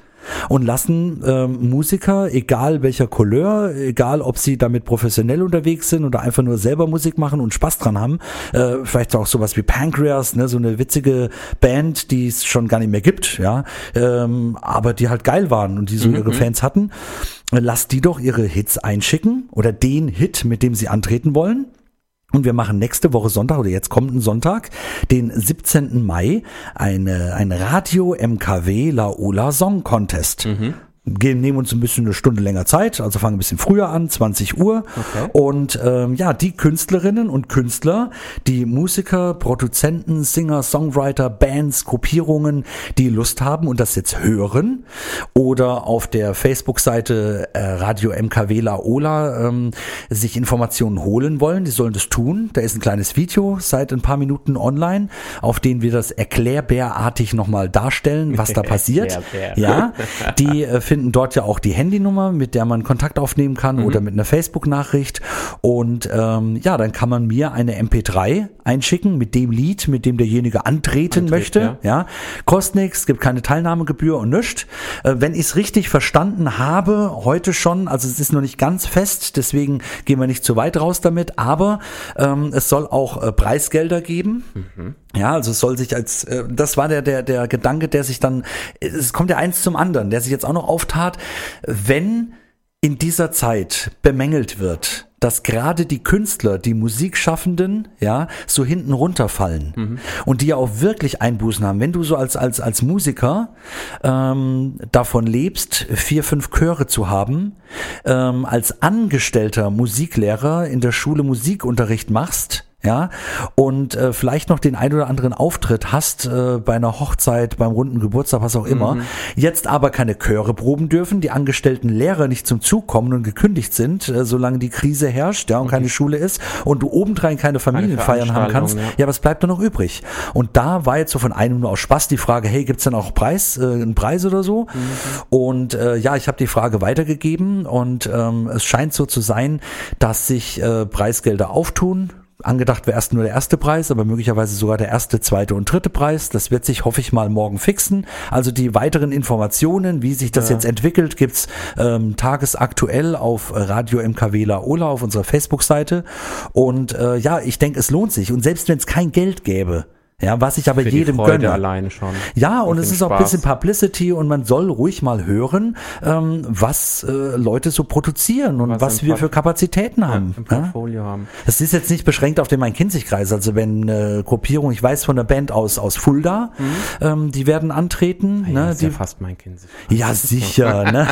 und lassen ähm, Musiker, egal welcher Couleur, egal ob sie damit professionell unterwegs sind oder einfach nur selber Musik machen und Spaß dran haben, äh, vielleicht auch sowas wie Pancreas, ne, so eine witzige Band, die es schon gar nicht mehr gibt, ja, ähm, aber die halt geil waren und die so mhm. ihre Fans hatten, lass die doch ihre Hits einschicken oder den Hit, mit dem sie antreten wollen und wir machen nächste Woche Sonntag oder jetzt kommenden Sonntag, den 17. Mai, eine, ein Radio MKW Laola Song Contest. Mhm gehen, nehmen uns ein bisschen eine Stunde länger Zeit, also fangen ein bisschen früher an, 20 Uhr. Okay. Und ähm, ja, die Künstlerinnen und Künstler, die Musiker, Produzenten, Singer, Songwriter, Bands, Gruppierungen, die Lust haben und das jetzt hören oder auf der Facebook-Seite äh, Radio MKW Laola ähm, sich Informationen holen wollen, die sollen das tun. Da ist ein kleines Video seit ein paar Minuten online, auf dem wir das erklärbärartig nochmal darstellen, was da [laughs] passiert. ja, die äh, finden dort ja auch die Handynummer, mit der man Kontakt aufnehmen kann mhm. oder mit einer Facebook-Nachricht. Und ähm, ja, dann kann man mir eine MP3 einschicken mit dem Lied, mit dem derjenige antreten Antritt, möchte. Ja. ja. Kostet nichts, gibt keine Teilnahmegebühr und nichts. Äh, wenn ich es richtig verstanden habe, heute schon, also es ist noch nicht ganz fest, deswegen gehen wir nicht zu weit raus damit, aber ähm, es soll auch äh, Preisgelder geben. Mhm. Ja, also es soll sich als, äh, das war der, der, der Gedanke, der sich dann, es kommt ja eins zum anderen, der sich jetzt auch noch auftat, wenn in dieser Zeit bemängelt wird, dass gerade die Künstler, die Musikschaffenden, ja, so hinten runterfallen mhm. und die ja auch wirklich Einbußen haben. Wenn du so als als als Musiker ähm, davon lebst, vier fünf Chöre zu haben, ähm, als angestellter Musiklehrer in der Schule Musikunterricht machst, ja, und äh, vielleicht noch den ein oder anderen Auftritt hast äh, bei einer Hochzeit, beim runden Geburtstag, was auch immer, Mhm. jetzt aber keine Chöre proben dürfen, die angestellten Lehrer nicht zum Zug kommen und gekündigt sind, äh, solange die Krise herrscht, ja, und keine Schule ist und du obendrein keine Familienfeiern haben kannst, Veranstaltung, ja. was bleibt da noch übrig? Und da war jetzt so von einem nur aus Spaß die Frage, hey, gibt's denn auch Preis, äh, einen Preis oder so? Und äh, ja, ich habe die Frage weitergegeben und ähm, es scheint so zu sein, dass sich äh, Preisgelder auftun. Angedacht wäre erst nur der erste Preis, aber möglicherweise sogar der erste, zweite und dritte Preis. Das wird sich, hoffe ich mal, morgen fixen. Also die weiteren Informationen, wie sich das Ja. jetzt entwickelt, gibt's ähm, tagesaktuell auf Radio MKW Laola auf unserer Facebook-Seite. Und äh, ja, ich denke, es lohnt sich. Und selbst wenn es kein Geld gäbe, ja, was ich aber Für jedem gönne. alleine schon. Ja, und es ist auch ein bisschen Publicity und man soll ruhig mal hören, ähm, was äh, Leute so produzieren und was, Was wir Port- für Kapazitäten haben. im Ja? Portfolio haben. Es ist jetzt nicht beschränkt auf den Main-Kinzig-Kreis. Also wenn eine Gruppierung, ich weiß von der Band aus, aus Fulda, ähm, die werden antreten. Mhm. Ja, ne, ist die, ja fast mein Kind. ja, sicher, [laughs] ne?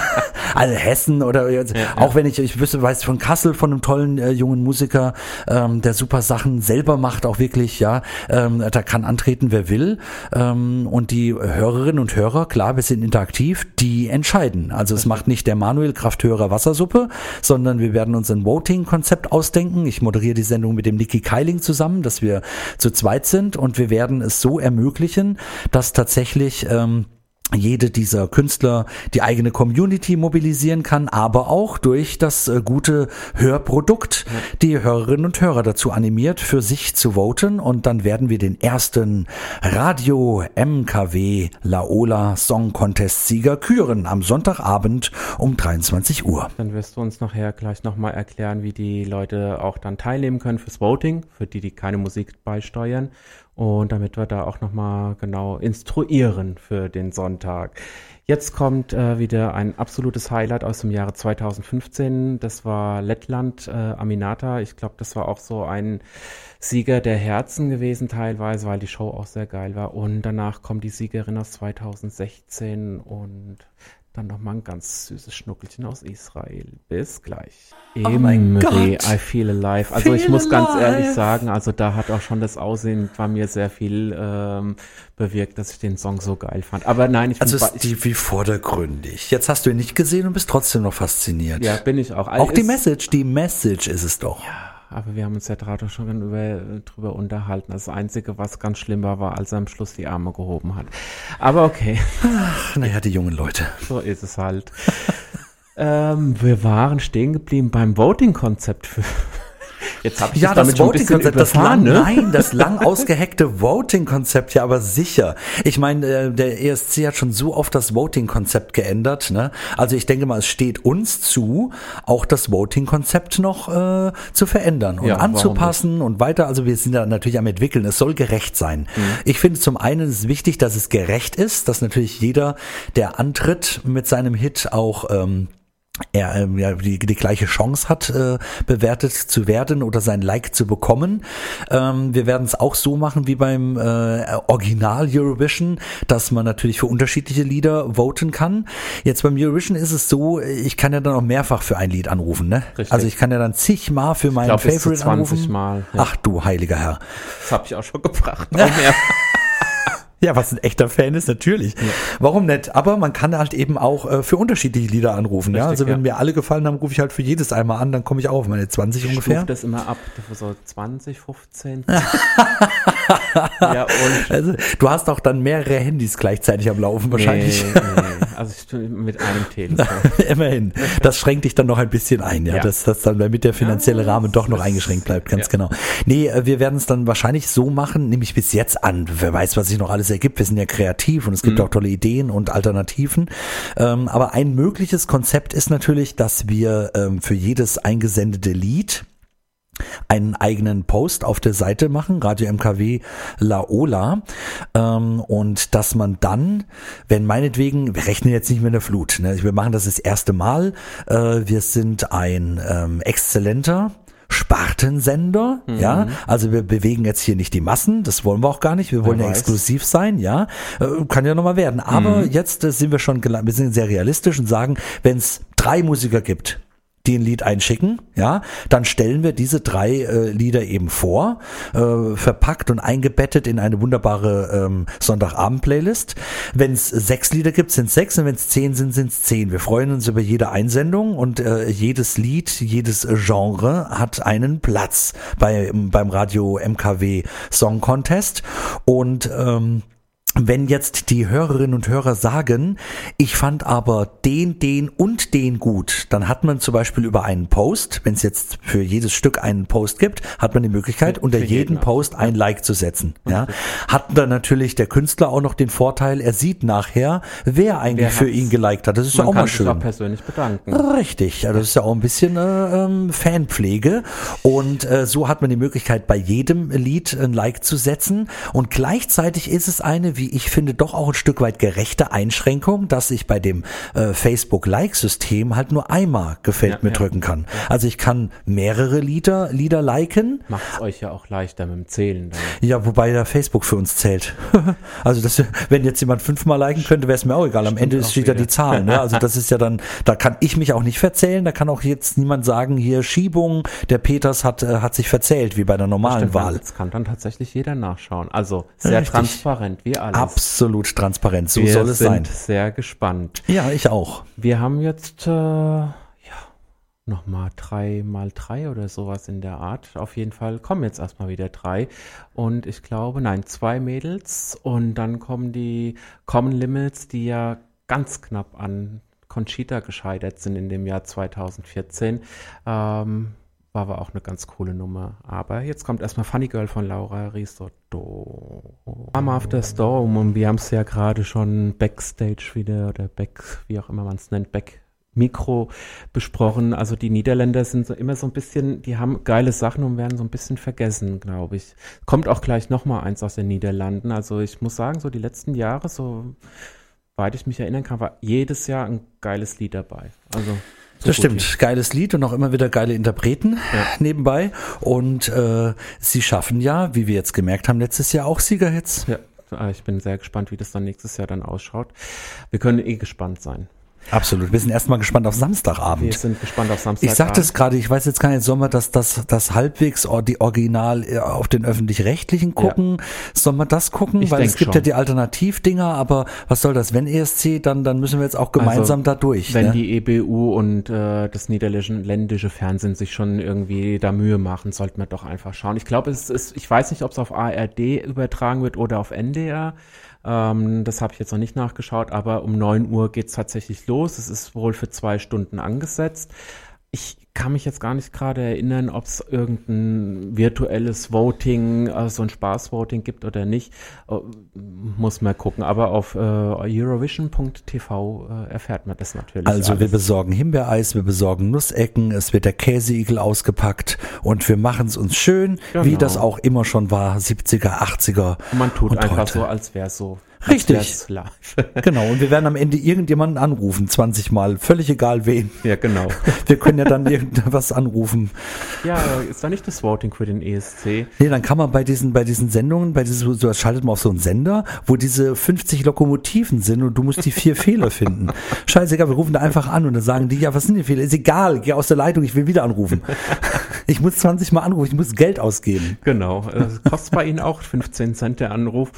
Also Hessen oder jetzt, auch wenn ich, ich wüsste, weiß von Kassel, von einem tollen äh, jungen Musiker, ähm, der super Sachen selber macht, auch wirklich, ja, ähm, da kann antreten, wer will. Ähm, und die Hörerinnen und Hörer, klar, wir sind interaktiv, die entscheiden. Also es macht nicht der Manuel Krafthörer Wassersuppe, sondern wir werden uns ein Voting-Konzept ausdenken. Ich moderiere die Sendung mit dem Niki Keiling zusammen, dass wir zu zweit sind und wir werden es so ermöglichen, dass tatsächlich ähm, jede dieser Künstler die eigene Community mobilisieren kann, aber auch durch das äh, gute Hörprodukt die Hörerinnen und Hörer dazu animiert, für sich zu voten und dann werden wir den ersten Radio MKW Laola Song Contest Sieger küren am Sonntagabend um 23 Uhr. Dann wirst du uns nachher gleich nochmal erklären, wie die Leute auch dann teilnehmen können fürs Voting, für die, die keine Musik beisteuern. Und damit wir da auch nochmal genau instruieren für den Sonntag. Jetzt kommt äh, wieder ein absolutes Highlight aus dem Jahre 2015. Das war Lettland, äh, Aminata. Ich glaube, das war auch so ein Sieger der Herzen gewesen teilweise, weil die Show auch sehr geil war. Und danach kommt die Siegerin aus 2016 und dann nochmal ein ganz süßes Schnuckelchen aus Israel. Bis gleich. Oh mein Imri, Gott. I feel alive. Also ich Feel muss ganz alive. ehrlich sagen, also da hat auch schon das Aussehen bei mir sehr viel ähm, bewirkt, dass ich den Song so geil fand. Aber nein, ich Also bin, ist ich, die wie vordergründig. Jetzt hast du ihn nicht gesehen und bist trotzdem noch fasziniert. ja, bin ich auch. Auch die Message, die Message ist es doch. Aber wir haben uns ja gerade schon über, drüber unterhalten. Das Einzige, was ganz schlimm war, war, als er am Schluss die Arme gehoben hat. Aber okay, naja, die jungen Leute. so ist es halt. [laughs] ähm, wir waren stehen geblieben beim Voting-Konzept für. Jetzt habe ich Ja, das bisschen Voting-Konzept, das lang, ne? nein, das [laughs] lang ausgehackte Voting-Konzept, ja, aber sicher. Ich meine, äh, der ESC hat schon so oft das Voting-Konzept geändert, ne? Also ich denke mal, es steht uns zu, auch das Voting-Konzept noch äh, zu verändern und Ja, anzupassen und weiter. Also wir sind da natürlich am entwickeln. Es soll gerecht sein. Mhm. Ich finde zum einen ist wichtig, dass es gerecht ist, dass natürlich jeder, der antritt mit seinem Hit auch ähm, er ähm, ja, die, die gleiche Chance hat, äh, bewertet zu werden oder sein Like zu bekommen. Ähm, wir werden es auch so machen wie beim äh, Original Eurovision, dass man natürlich für unterschiedliche Lieder voten kann. Jetzt beim Eurovision ist es so, ich kann ja dann auch mehrfach für ein Lied anrufen. Ne? Richtig. Also ich kann ja dann zigmal für meinen glaub, bis zu Favorite 20 anrufen. Mal, ja. Ach du heiliger Herr. Das habe ich auch schon gebracht. Auch. [laughs] Ja, was ein echter Fan ist, natürlich. Warum nicht? Aber man kann halt eben auch äh, für unterschiedliche Lieder anrufen. ja? Richtig, Also wenn ja. mir alle gefallen haben, rufe ich halt für jedes einmal an, dann komme ich auch auf meine 20 Ich ungefähr. stufe das immer ab. So 20, 15. [laughs] ja, und [laughs] Also du hast auch dann mehrere Handys gleichzeitig am Laufen wahrscheinlich. Nee, [laughs] nee. Also mit einem Telefon. [laughs] Immerhin. Das schränkt dich dann noch ein bisschen ein, ja, Ja. dass das dann damit der finanzielle Ja, Rahmen doch noch eingeschränkt bleibt, ganz ja. genau. Nee, äh, wir werden es dann wahrscheinlich so machen, nehme ich bis jetzt an. Wer weiß, was sich noch alles ergibt. Wir sind ja kreativ und es Mhm. gibt auch tolle Ideen und Alternativen. Ähm, aber ein mögliches Konzept ist natürlich, dass wir ähm, für jedes eingesendete Lied einen eigenen Post auf der Seite machen, Radio MKW Laola, ähm, und dass man dann, wenn meinetwegen, wir rechnen jetzt nicht mit einer Flut, ne? wir machen das das erste Mal, äh, wir sind ein ähm, exzellenter Spartensender, ja, also wir bewegen jetzt hier nicht die Massen, das wollen wir auch gar nicht, wir wollen ja exklusiv sein, ja, äh, kann ja nochmal werden, aber jetzt äh, sind wir schon, wir sind sehr realistisch und sagen, wenn es drei Musiker gibt, die ein Lied einschicken, ja, dann stellen wir diese drei äh, Lieder eben vor, äh, verpackt und eingebettet in eine wunderbare ähm, Sonntagabend-Playlist. Wenn es sechs Lieder gibt, sind sechs und wenn es zehn sind, sind es zehn. Wir freuen uns über jede Einsendung und äh, jedes Lied, jedes Genre hat einen Platz bei, beim Radio MKW Song Contest und ähm, wenn jetzt die Hörerinnen und Hörer sagen, ich fand aber den, den und den gut, dann hat man zum Beispiel über einen Post, wenn es jetzt für jedes Stück einen Post gibt, hat man die Möglichkeit, unter jeden, Post ein Like zu setzen. Ja. Hat dann natürlich der Künstler auch noch den Vorteil, er sieht nachher, wer eigentlich wer für ihn geliked hat. Das ist ja auch mal schön. Auch persönlich bedanken. Richtig, ja, das ist ja auch ein bisschen äh, ähm, Fanpflege. Und äh, so hat man die Möglichkeit, bei jedem Lied ein Like zu setzen. Und gleichzeitig ist es eine, wie wie ich finde, doch auch ein Stück weit gerechte Einschränkung, dass ich bei dem äh, Facebook-Like-System halt nur einmal gefällt ja, mir ja. drücken kann. Ja. Also ich kann mehrere Lieder, Lieder liken. Macht es euch ja auch leichter mit dem Zählen. Dann. Ja, wobei der Facebook für uns zählt. [laughs] also das, wenn jetzt jemand fünfmal liken könnte, wäre es mir auch egal. Am Stimmt Ende steht ja die Zahl. Ne? Also das ist ja dann, da kann ich mich auch nicht verzählen. Da kann auch jetzt niemand sagen, hier Schiebung, der Peters hat, äh, hat sich verzählt, wie bei der normalen Stimmt, Wahl. Das kann dann tatsächlich jeder nachschauen. Also sehr Richtig. transparent, wie alle alles. Absolut transparent, so Wir soll es sein. Wir sind sehr gespannt. Ja, ich auch. Wir haben jetzt äh, ja nochmal drei mal drei oder sowas in der Art. Auf jeden Fall kommen jetzt erstmal wieder drei. Und ich glaube, nein, zwei Mädels. Und dann kommen die Common Limits, die ja ganz knapp an Conchita gescheitert sind in dem Jahr 2014. Ähm, war aber auch eine ganz coole Nummer. Aber jetzt kommt erstmal Funny Girl von Laura Risotto. Arm After Storm und wir haben es ja gerade schon Backstage wieder oder Back, wie auch immer man es nennt, Back Mikro besprochen. Also die Niederländer sind so immer so ein bisschen, die haben geile Sachen und werden so ein bisschen vergessen, glaube ich. Kommt auch gleich nochmal eins aus den Niederlanden. Also ich muss sagen, so die letzten Jahre, so weit ich mich erinnern kann, war jedes Jahr ein geiles Lied dabei. Also so das stimmt. Hier. Geiles Lied und auch immer wieder geile Interpreten ja. nebenbei. Und äh, sie schaffen ja, wie wir jetzt gemerkt haben, letztes Jahr auch Siegerhits. Ja, äh, ich bin sehr gespannt, wie das dann nächstes Jahr dann ausschaut. Wir können eh gespannt sein. Absolut. Wir sind erstmal gespannt auf Samstagabend. Wir sind gespannt auf Samstagabend. Ich sagte es gerade, ich weiß jetzt gar nicht, soll man das, das, das halbwegs die Original äh, auf den öffentlich-rechtlichen gucken? Ja. Soll man das gucken? Ich Weil es gibt schon. ja die Alternativdinger, aber was soll das? Wenn ESC, dann, dann müssen wir jetzt auch gemeinsam also, da durch. Wenn ne? die EBU und äh, das niederländische Fernsehen sich schon irgendwie da Mühe machen, sollten wir doch einfach schauen. Ich glaube, es ist, ich weiß nicht, ob es auf ARD übertragen wird oder auf NDR. Ähm, das habe ich jetzt noch nicht nachgeschaut, aber um 9 Uhr geht es tatsächlich los. Es ist wohl für zwei Stunden angesetzt. Ich kann mich jetzt gar nicht gerade erinnern, ob es irgendein virtuelles Voting, äh, so ein Spaßvoting gibt oder nicht. Äh, muss man gucken. Aber auf äh, Eurovision.tv äh, erfährt man das natürlich. Also alles. wir besorgen Himbeereis, wir besorgen Nussecken, es wird der Käseigel ausgepackt und wir machen es uns schön, genau. wie das auch immer schon war, 70er, 80er. Man tut einfach heute. so, als wäre es so. Richtig. [laughs] genau. Und wir werden am Ende irgendjemanden anrufen, 20 Mal. Völlig egal wen. Ja, genau. [laughs] Wir können ja dann irgendwas anrufen. Ja, ist da nicht das Voting für den ESC? Nee, dann kann man bei diesen, bei diesen Sendungen, bei diesen, so schaltet man auf so einen Sender, wo diese 50 Lokomotiven sind und du musst die vier Fehler finden. [laughs] Scheißegal, wir rufen da einfach an und dann sagen die, ja, was sind die Fehler? Ist egal, geh aus der Leitung, ich will wieder anrufen. Ich muss 20 Mal anrufen, ich muss Geld ausgeben. Genau. Das kostet bei Ihnen auch 15 Cent der Anruf.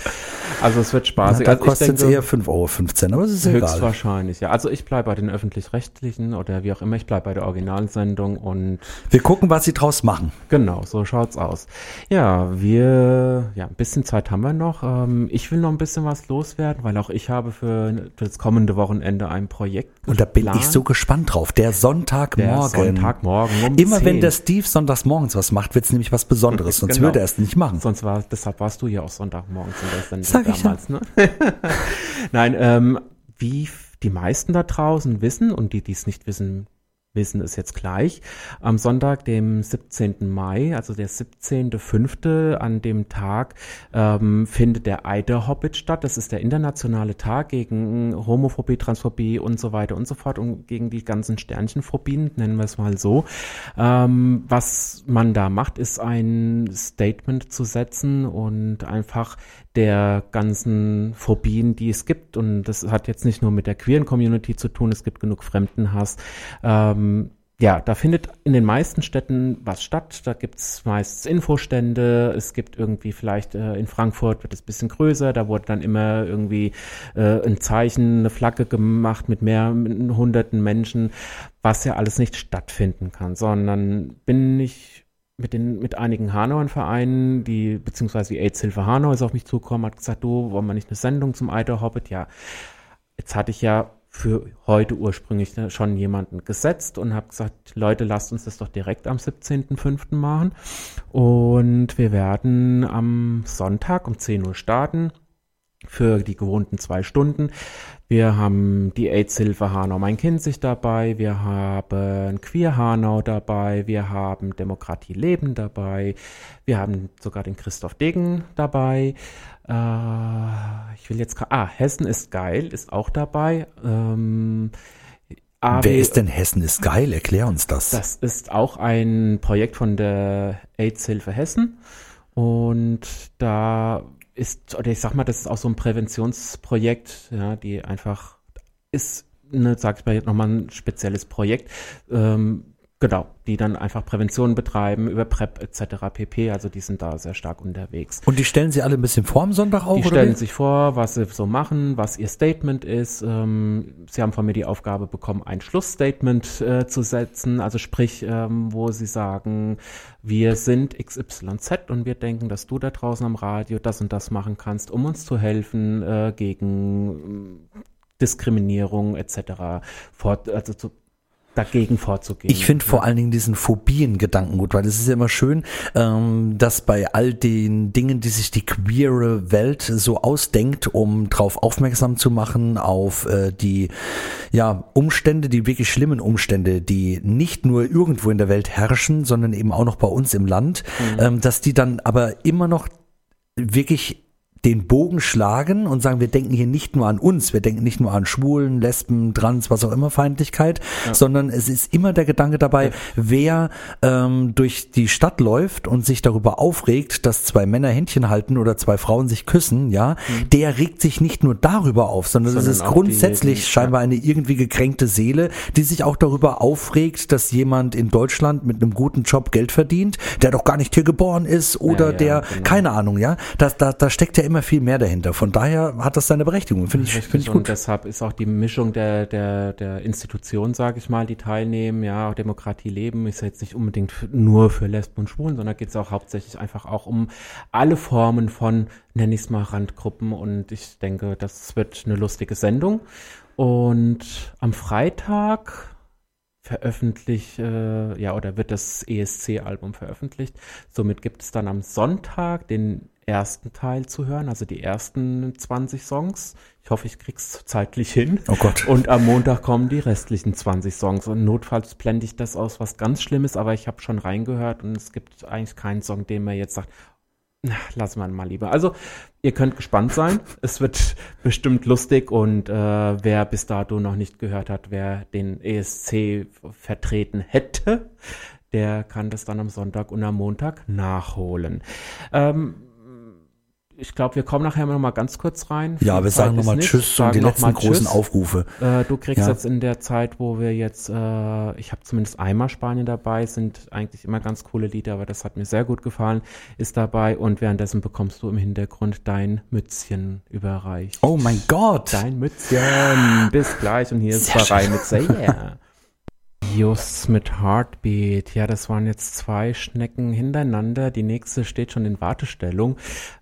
Also es wird Spaß. Na, da also kostet es eher 5,15 Euro, aber es ist egal. Höchstwahrscheinlich, ja. Also ich bleibe bei den öffentlich-rechtlichen oder wie auch immer, ich bleibe bei der Originalsendung und wir gucken, was sie draus machen. Genau, so schaut's aus. Ja, wir, ja, ein bisschen Zeit haben wir noch. Ähm, ich will noch ein bisschen was loswerden, weil auch ich habe für das kommende Wochenende ein Projekt. Und da bin ich so gespannt drauf. Der Sonntagmorgen. Der Sonntagmorgen um Immer 10. wenn der Steve sonntags morgens was macht, wird's nämlich was Besonderes. [laughs] Sonst genau. würde er es nicht machen. Sonst war, deshalb warst du ja auch Sonntagmorgens in der Sendung Sag damals, ich ja. ne? [laughs] Nein, ähm, wie die meisten da draußen wissen und die, die es nicht wissen, wissen es jetzt gleich. Am Sonntag, dem 17. Mai, also der 17.05., an dem Tag ähm, findet der Eider Hobbit statt. Das ist der internationale Tag gegen Homophobie, Transphobie und so weiter und so fort und gegen die ganzen Sternchenphobien, nennen wir es mal so. Ähm, was man da macht, ist ein Statement zu setzen und einfach der ganzen Phobien, die es gibt. Und das hat jetzt nicht nur mit der queeren Community zu tun, es gibt genug Fremdenhass. Ähm, ja, da findet in den meisten Städten was statt. Da gibt's meist Infostände. Es gibt irgendwie vielleicht äh, in Frankfurt wird es ein bisschen größer. Da wurde dann immer irgendwie äh, ein Zeichen, eine Flagge gemacht mit mehr mit hunderten Menschen, was ja alles nicht stattfinden kann, sondern bin ich mit den mit einigen Hanauern Vereinen, die beziehungsweise die AIDS-Hilfe Hanau ist auf mich zugekommen, hat gesagt, du, wollen wir nicht eine Sendung zum Eider Hobbit? Ja, jetzt hatte ich ja für heute ursprünglich schon jemanden gesetzt und habe gesagt, Leute, lasst uns das doch direkt am 17.05. machen. Und wir werden am Sonntag um 10 Uhr starten für die gewohnten zwei Stunden. Wir haben die AIDS-Hilfe Hanau Mein Kind sich dabei, wir haben Queer Hanau dabei, wir haben Demokratie Leben dabei, wir haben sogar den Christoph Degen dabei. Äh, ich will jetzt, ah, Hessen ist geil, ist auch dabei. Ähm, Wer ist denn Hessen ist geil? Erklär uns das. Das ist auch ein Projekt von der AIDS-Hilfe Hessen. Und da ist, oder ich sag mal, das ist auch so ein Präventionsprojekt, ja, die einfach ist, ne, sag ich mal nochmal ein spezielles Projekt. Ähm, Genau, die dann einfach Prävention betreiben über PrEP etc. pp. Also die sind da sehr stark unterwegs. Und die stellen sie alle ein bisschen vor am Sonntag auch? Die stellen wie? sich vor, was sie so machen, was ihr Statement ist. Ähm, sie haben von mir die Aufgabe bekommen, ein Schlussstatement äh, zu setzen. Also sprich, ähm, wo sie sagen, wir sind XYZ und wir denken, dass du da draußen am Radio das und das machen kannst, um uns zu helfen äh, gegen Diskriminierung etc. Vor, also zu dagegen vorzugehen. Ich finde vor allen Dingen diesen Phobien-Gedanken gut, weil es ist ja immer schön, ähm, dass bei all den Dingen, die sich die queere Welt so ausdenkt, um darauf aufmerksam zu machen, auf äh, die ja, Umstände, die wirklich schlimmen Umstände, die nicht nur irgendwo in der Welt herrschen, sondern eben auch noch bei uns im Land, mhm. ähm, dass die dann aber immer noch wirklich den Bogen schlagen und sagen, wir denken hier nicht nur an uns, wir denken nicht nur an Schwulen, Lesben, Trans, was auch immer Feindlichkeit, ja. sondern es ist immer der Gedanke dabei, ja. wer ähm, durch die Stadt läuft und sich darüber aufregt, dass zwei Männer Händchen halten oder zwei Frauen sich küssen, ja, mhm. der regt sich nicht nur darüber auf, sondern, sondern es ist grundsätzlich die, scheinbar eine irgendwie gekränkte Seele, die sich auch darüber aufregt, dass jemand in Deutschland mit einem guten Job Geld verdient, der doch gar nicht hier geboren ist oder ja, der, genau. keine Ahnung, ja, da, da, da steckt ja immer viel mehr dahinter. Von daher hat das seine Berechtigung, finde ich, find ich gut. Und deshalb ist auch die Mischung der, der, der Institutionen, sage ich mal, die teilnehmen, ja, auch Demokratie leben, ist jetzt nicht unbedingt nur für Lesben und Schwulen, sondern geht es auch hauptsächlich einfach auch um alle Formen von, nenne ich es mal, Randgruppen. Und ich denke, das wird eine lustige Sendung. Und am Freitag veröffentlicht, äh, ja, oder wird das ESC-Album veröffentlicht. Somit gibt es dann am Sonntag den ersten Teil zu hören, also die ersten 20 Songs. Ich hoffe, ich krieg's zeitlich hin. Oh Gott. Und am Montag kommen die restlichen 20 Songs. Und notfalls blende ich das aus, was ganz Schlimmes, aber ich habe schon reingehört und es gibt eigentlich keinen Song, den man jetzt sagt, lassen wir mal lieber. Also, ihr könnt gespannt sein. Es wird [laughs] bestimmt lustig und äh, wer bis dato noch nicht gehört hat, wer den ESC vertreten hätte, der kann das dann am Sonntag und am Montag nachholen. Ähm, ich glaube, wir kommen nachher noch mal ganz kurz rein. Ja, wir sagen nochmal Tschüss und die letzten großen Aufrufe. Äh, du kriegst ja. jetzt in der Zeit, wo wir jetzt, äh, ich habe zumindest einmal Spanien dabei, sind eigentlich immer ganz coole Lieder, aber das hat mir sehr gut gefallen, ist dabei und währenddessen bekommst du im Hintergrund dein Mützchen überreicht. Oh mein Gott! Dein Mützchen. Bis gleich und hier ist Barei mit Say Yeah. Just mit Heartbeat. Ja, das waren jetzt zwei Schnecken hintereinander. Die nächste steht schon in Wartestellung.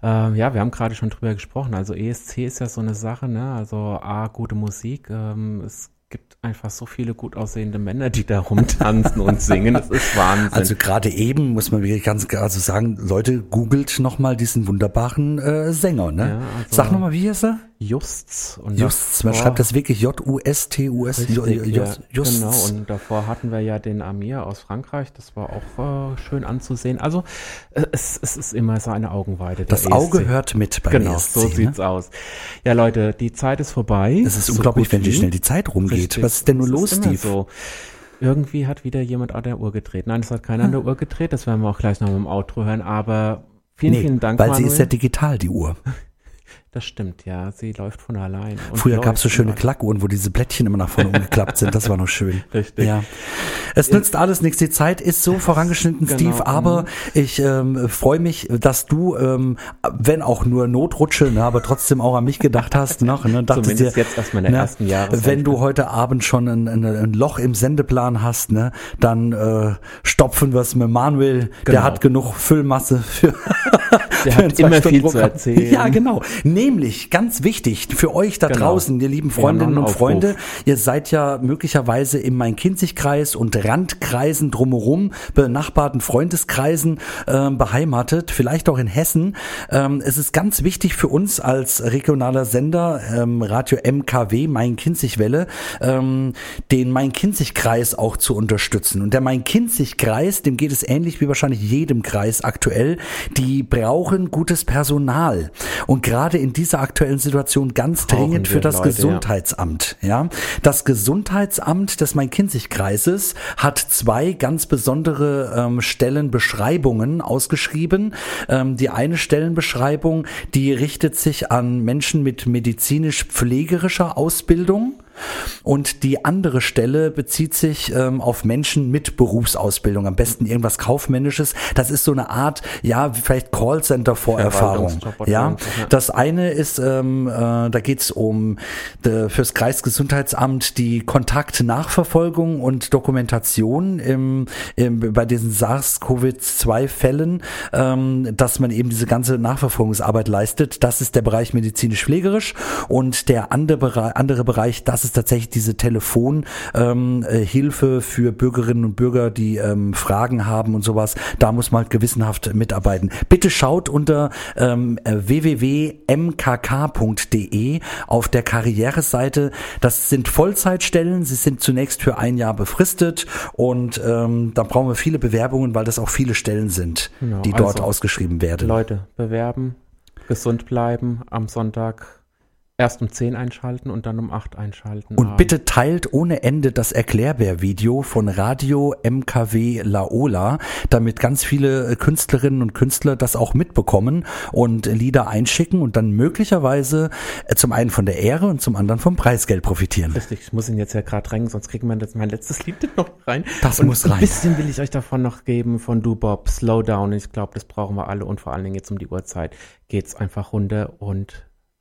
Ähm, ja, wir haben gerade schon drüber gesprochen. Also ESC ist ja so eine Sache, ne? Also A, gute Musik. Ähm, es gibt einfach so viele gut aussehende Männer, die da rumtanzen und singen. Das ist Wahnsinn. Also gerade eben muss man wirklich ganz klar so sagen, Leute, googelt nochmal diesen wunderbaren äh, Sänger, ne? Ja, also Sag nochmal, wie ist er? Justs. Und Justs, man davor, schreibt das wirklich J-U-S-T-U-S. Ja, genau, und davor hatten wir ja den Amir aus Frankreich, das war auch äh, schön anzusehen. Also äh, es, es ist immer so eine Augenweide. Das Auge ESC. hört mit beim Genau, ESC, so ne? sieht's aus. Ja Leute, die Zeit ist vorbei. Es ist so unglaublich, wenn wie schnell die Zeit rumgeht. Richtig. Was ist denn nur los, Steve? So. Irgendwie hat wieder jemand an der Uhr gedreht. Nein, es hat keiner hm. an der Uhr gedreht, das werden wir auch gleich noch im Outro hören, aber vielen, nee, vielen Dank, weil Manuel. sie ist ja digital, die Uhr. [laughs] Das stimmt, ja. Sie läuft von allein. Früher gab es so schöne Klackuhren, wo diese Blättchen immer nach vorne [laughs] umgeklappt sind. Das war noch schön. Richtig. Ja. Es nützt alles nichts. Die Zeit ist so vorangeschnitten, genau. Steve. Aber mhm. ich ähm, freue mich, dass du, ähm, wenn auch nur Notrutsche, ne, aber trotzdem auch an mich gedacht hast. Noch, ne, Zumindest dir, jetzt erstmal in der ne, ersten Jahre. Wenn du heute Abend schon ein, ein, ein, Loch im Sendeplan hast, ne, dann äh, stopfen wir es mit Manuel. Genau. Der hat genug Füllmasse für. [laughs] Der hat immer viel zu erzählen. Ja, genau. Nämlich, ganz wichtig für euch da genau. draußen, ihr lieben Freundinnen und Freunde, ihr seid ja möglicherweise im Main-Kinzig-Kreis und Randkreisen drumherum, benachbarten Freundeskreisen äh, beheimatet, vielleicht auch in Hessen. Ähm, es ist ganz wichtig für uns als regionaler Sender, ähm, Radio MKW, Main-Kinzig-Welle, ähm, den Main-Kinzig-Kreis auch zu unterstützen. Und der Main-Kinzig-Kreis, dem geht es ähnlich wie wahrscheinlich jedem Kreis aktuell, die brauchen gutes Personal. Und gerade in dieser aktuellen Situation ganz Brauchen dringend für das Leute, Gesundheitsamt. Ja. ja. Das Gesundheitsamt des Main-Kinzig-Kreises hat zwei ganz besondere ähm, Stellenbeschreibungen ausgeschrieben. Ähm, die eine Stellenbeschreibung, die richtet sich an Menschen mit medizinisch-pflegerischer Ausbildung. Und die andere Stelle bezieht sich ähm, auf Menschen mit Berufsausbildung, am besten irgendwas Kaufmännisches. Das ist so eine Art, ja, vielleicht Callcenter-Vorerfahrung. Ja, das eine ist, ähm, äh, da geht es um de, fürs Kreisgesundheitsamt die Kontaktnachverfolgung und Dokumentation im, im, bei diesen SARS-CoV-2-Fällen, ähm, dass man eben diese ganze Nachverfolgungsarbeit leistet. Das ist der Bereich medizinisch-pflegerisch und der andere, andere Bereich, das ist tatsächlich diese Telefonhilfe ähm, äh, für Bürgerinnen und Bürger, die ähm, Fragen haben und sowas. Da muss man halt gewissenhaft mitarbeiten. Bitte schaut unter ähm, www.mkk.de auf der Karriereseite. Das sind Vollzeitstellen. Sie sind zunächst für ein Jahr befristet und ähm, da brauchen wir viele Bewerbungen, weil das auch viele Stellen sind, genau, die dort also, ausgeschrieben werden. Leute, bewerben, gesund bleiben am Sonntag erst um 10 einschalten und dann um 8 einschalten. Und bitte teilt ohne Ende das Erklärbär-Video von Radio MKW Laola, damit ganz viele Künstlerinnen und Künstler das auch mitbekommen und Lieder einschicken und dann möglicherweise äh, zum einen von der Ehre und zum anderen vom Preisgeld profitieren. Richtig, ich muss ihn jetzt ja gerade drängen, sonst kriegen wir jetzt mein letztes Lied noch rein. Das und muss rein. Ein bisschen will ich euch davon noch geben von Dubob, Slow Down. Ich glaube, das brauchen wir alle und vor allen Dingen jetzt um die Uhrzeit geht's einfach runter und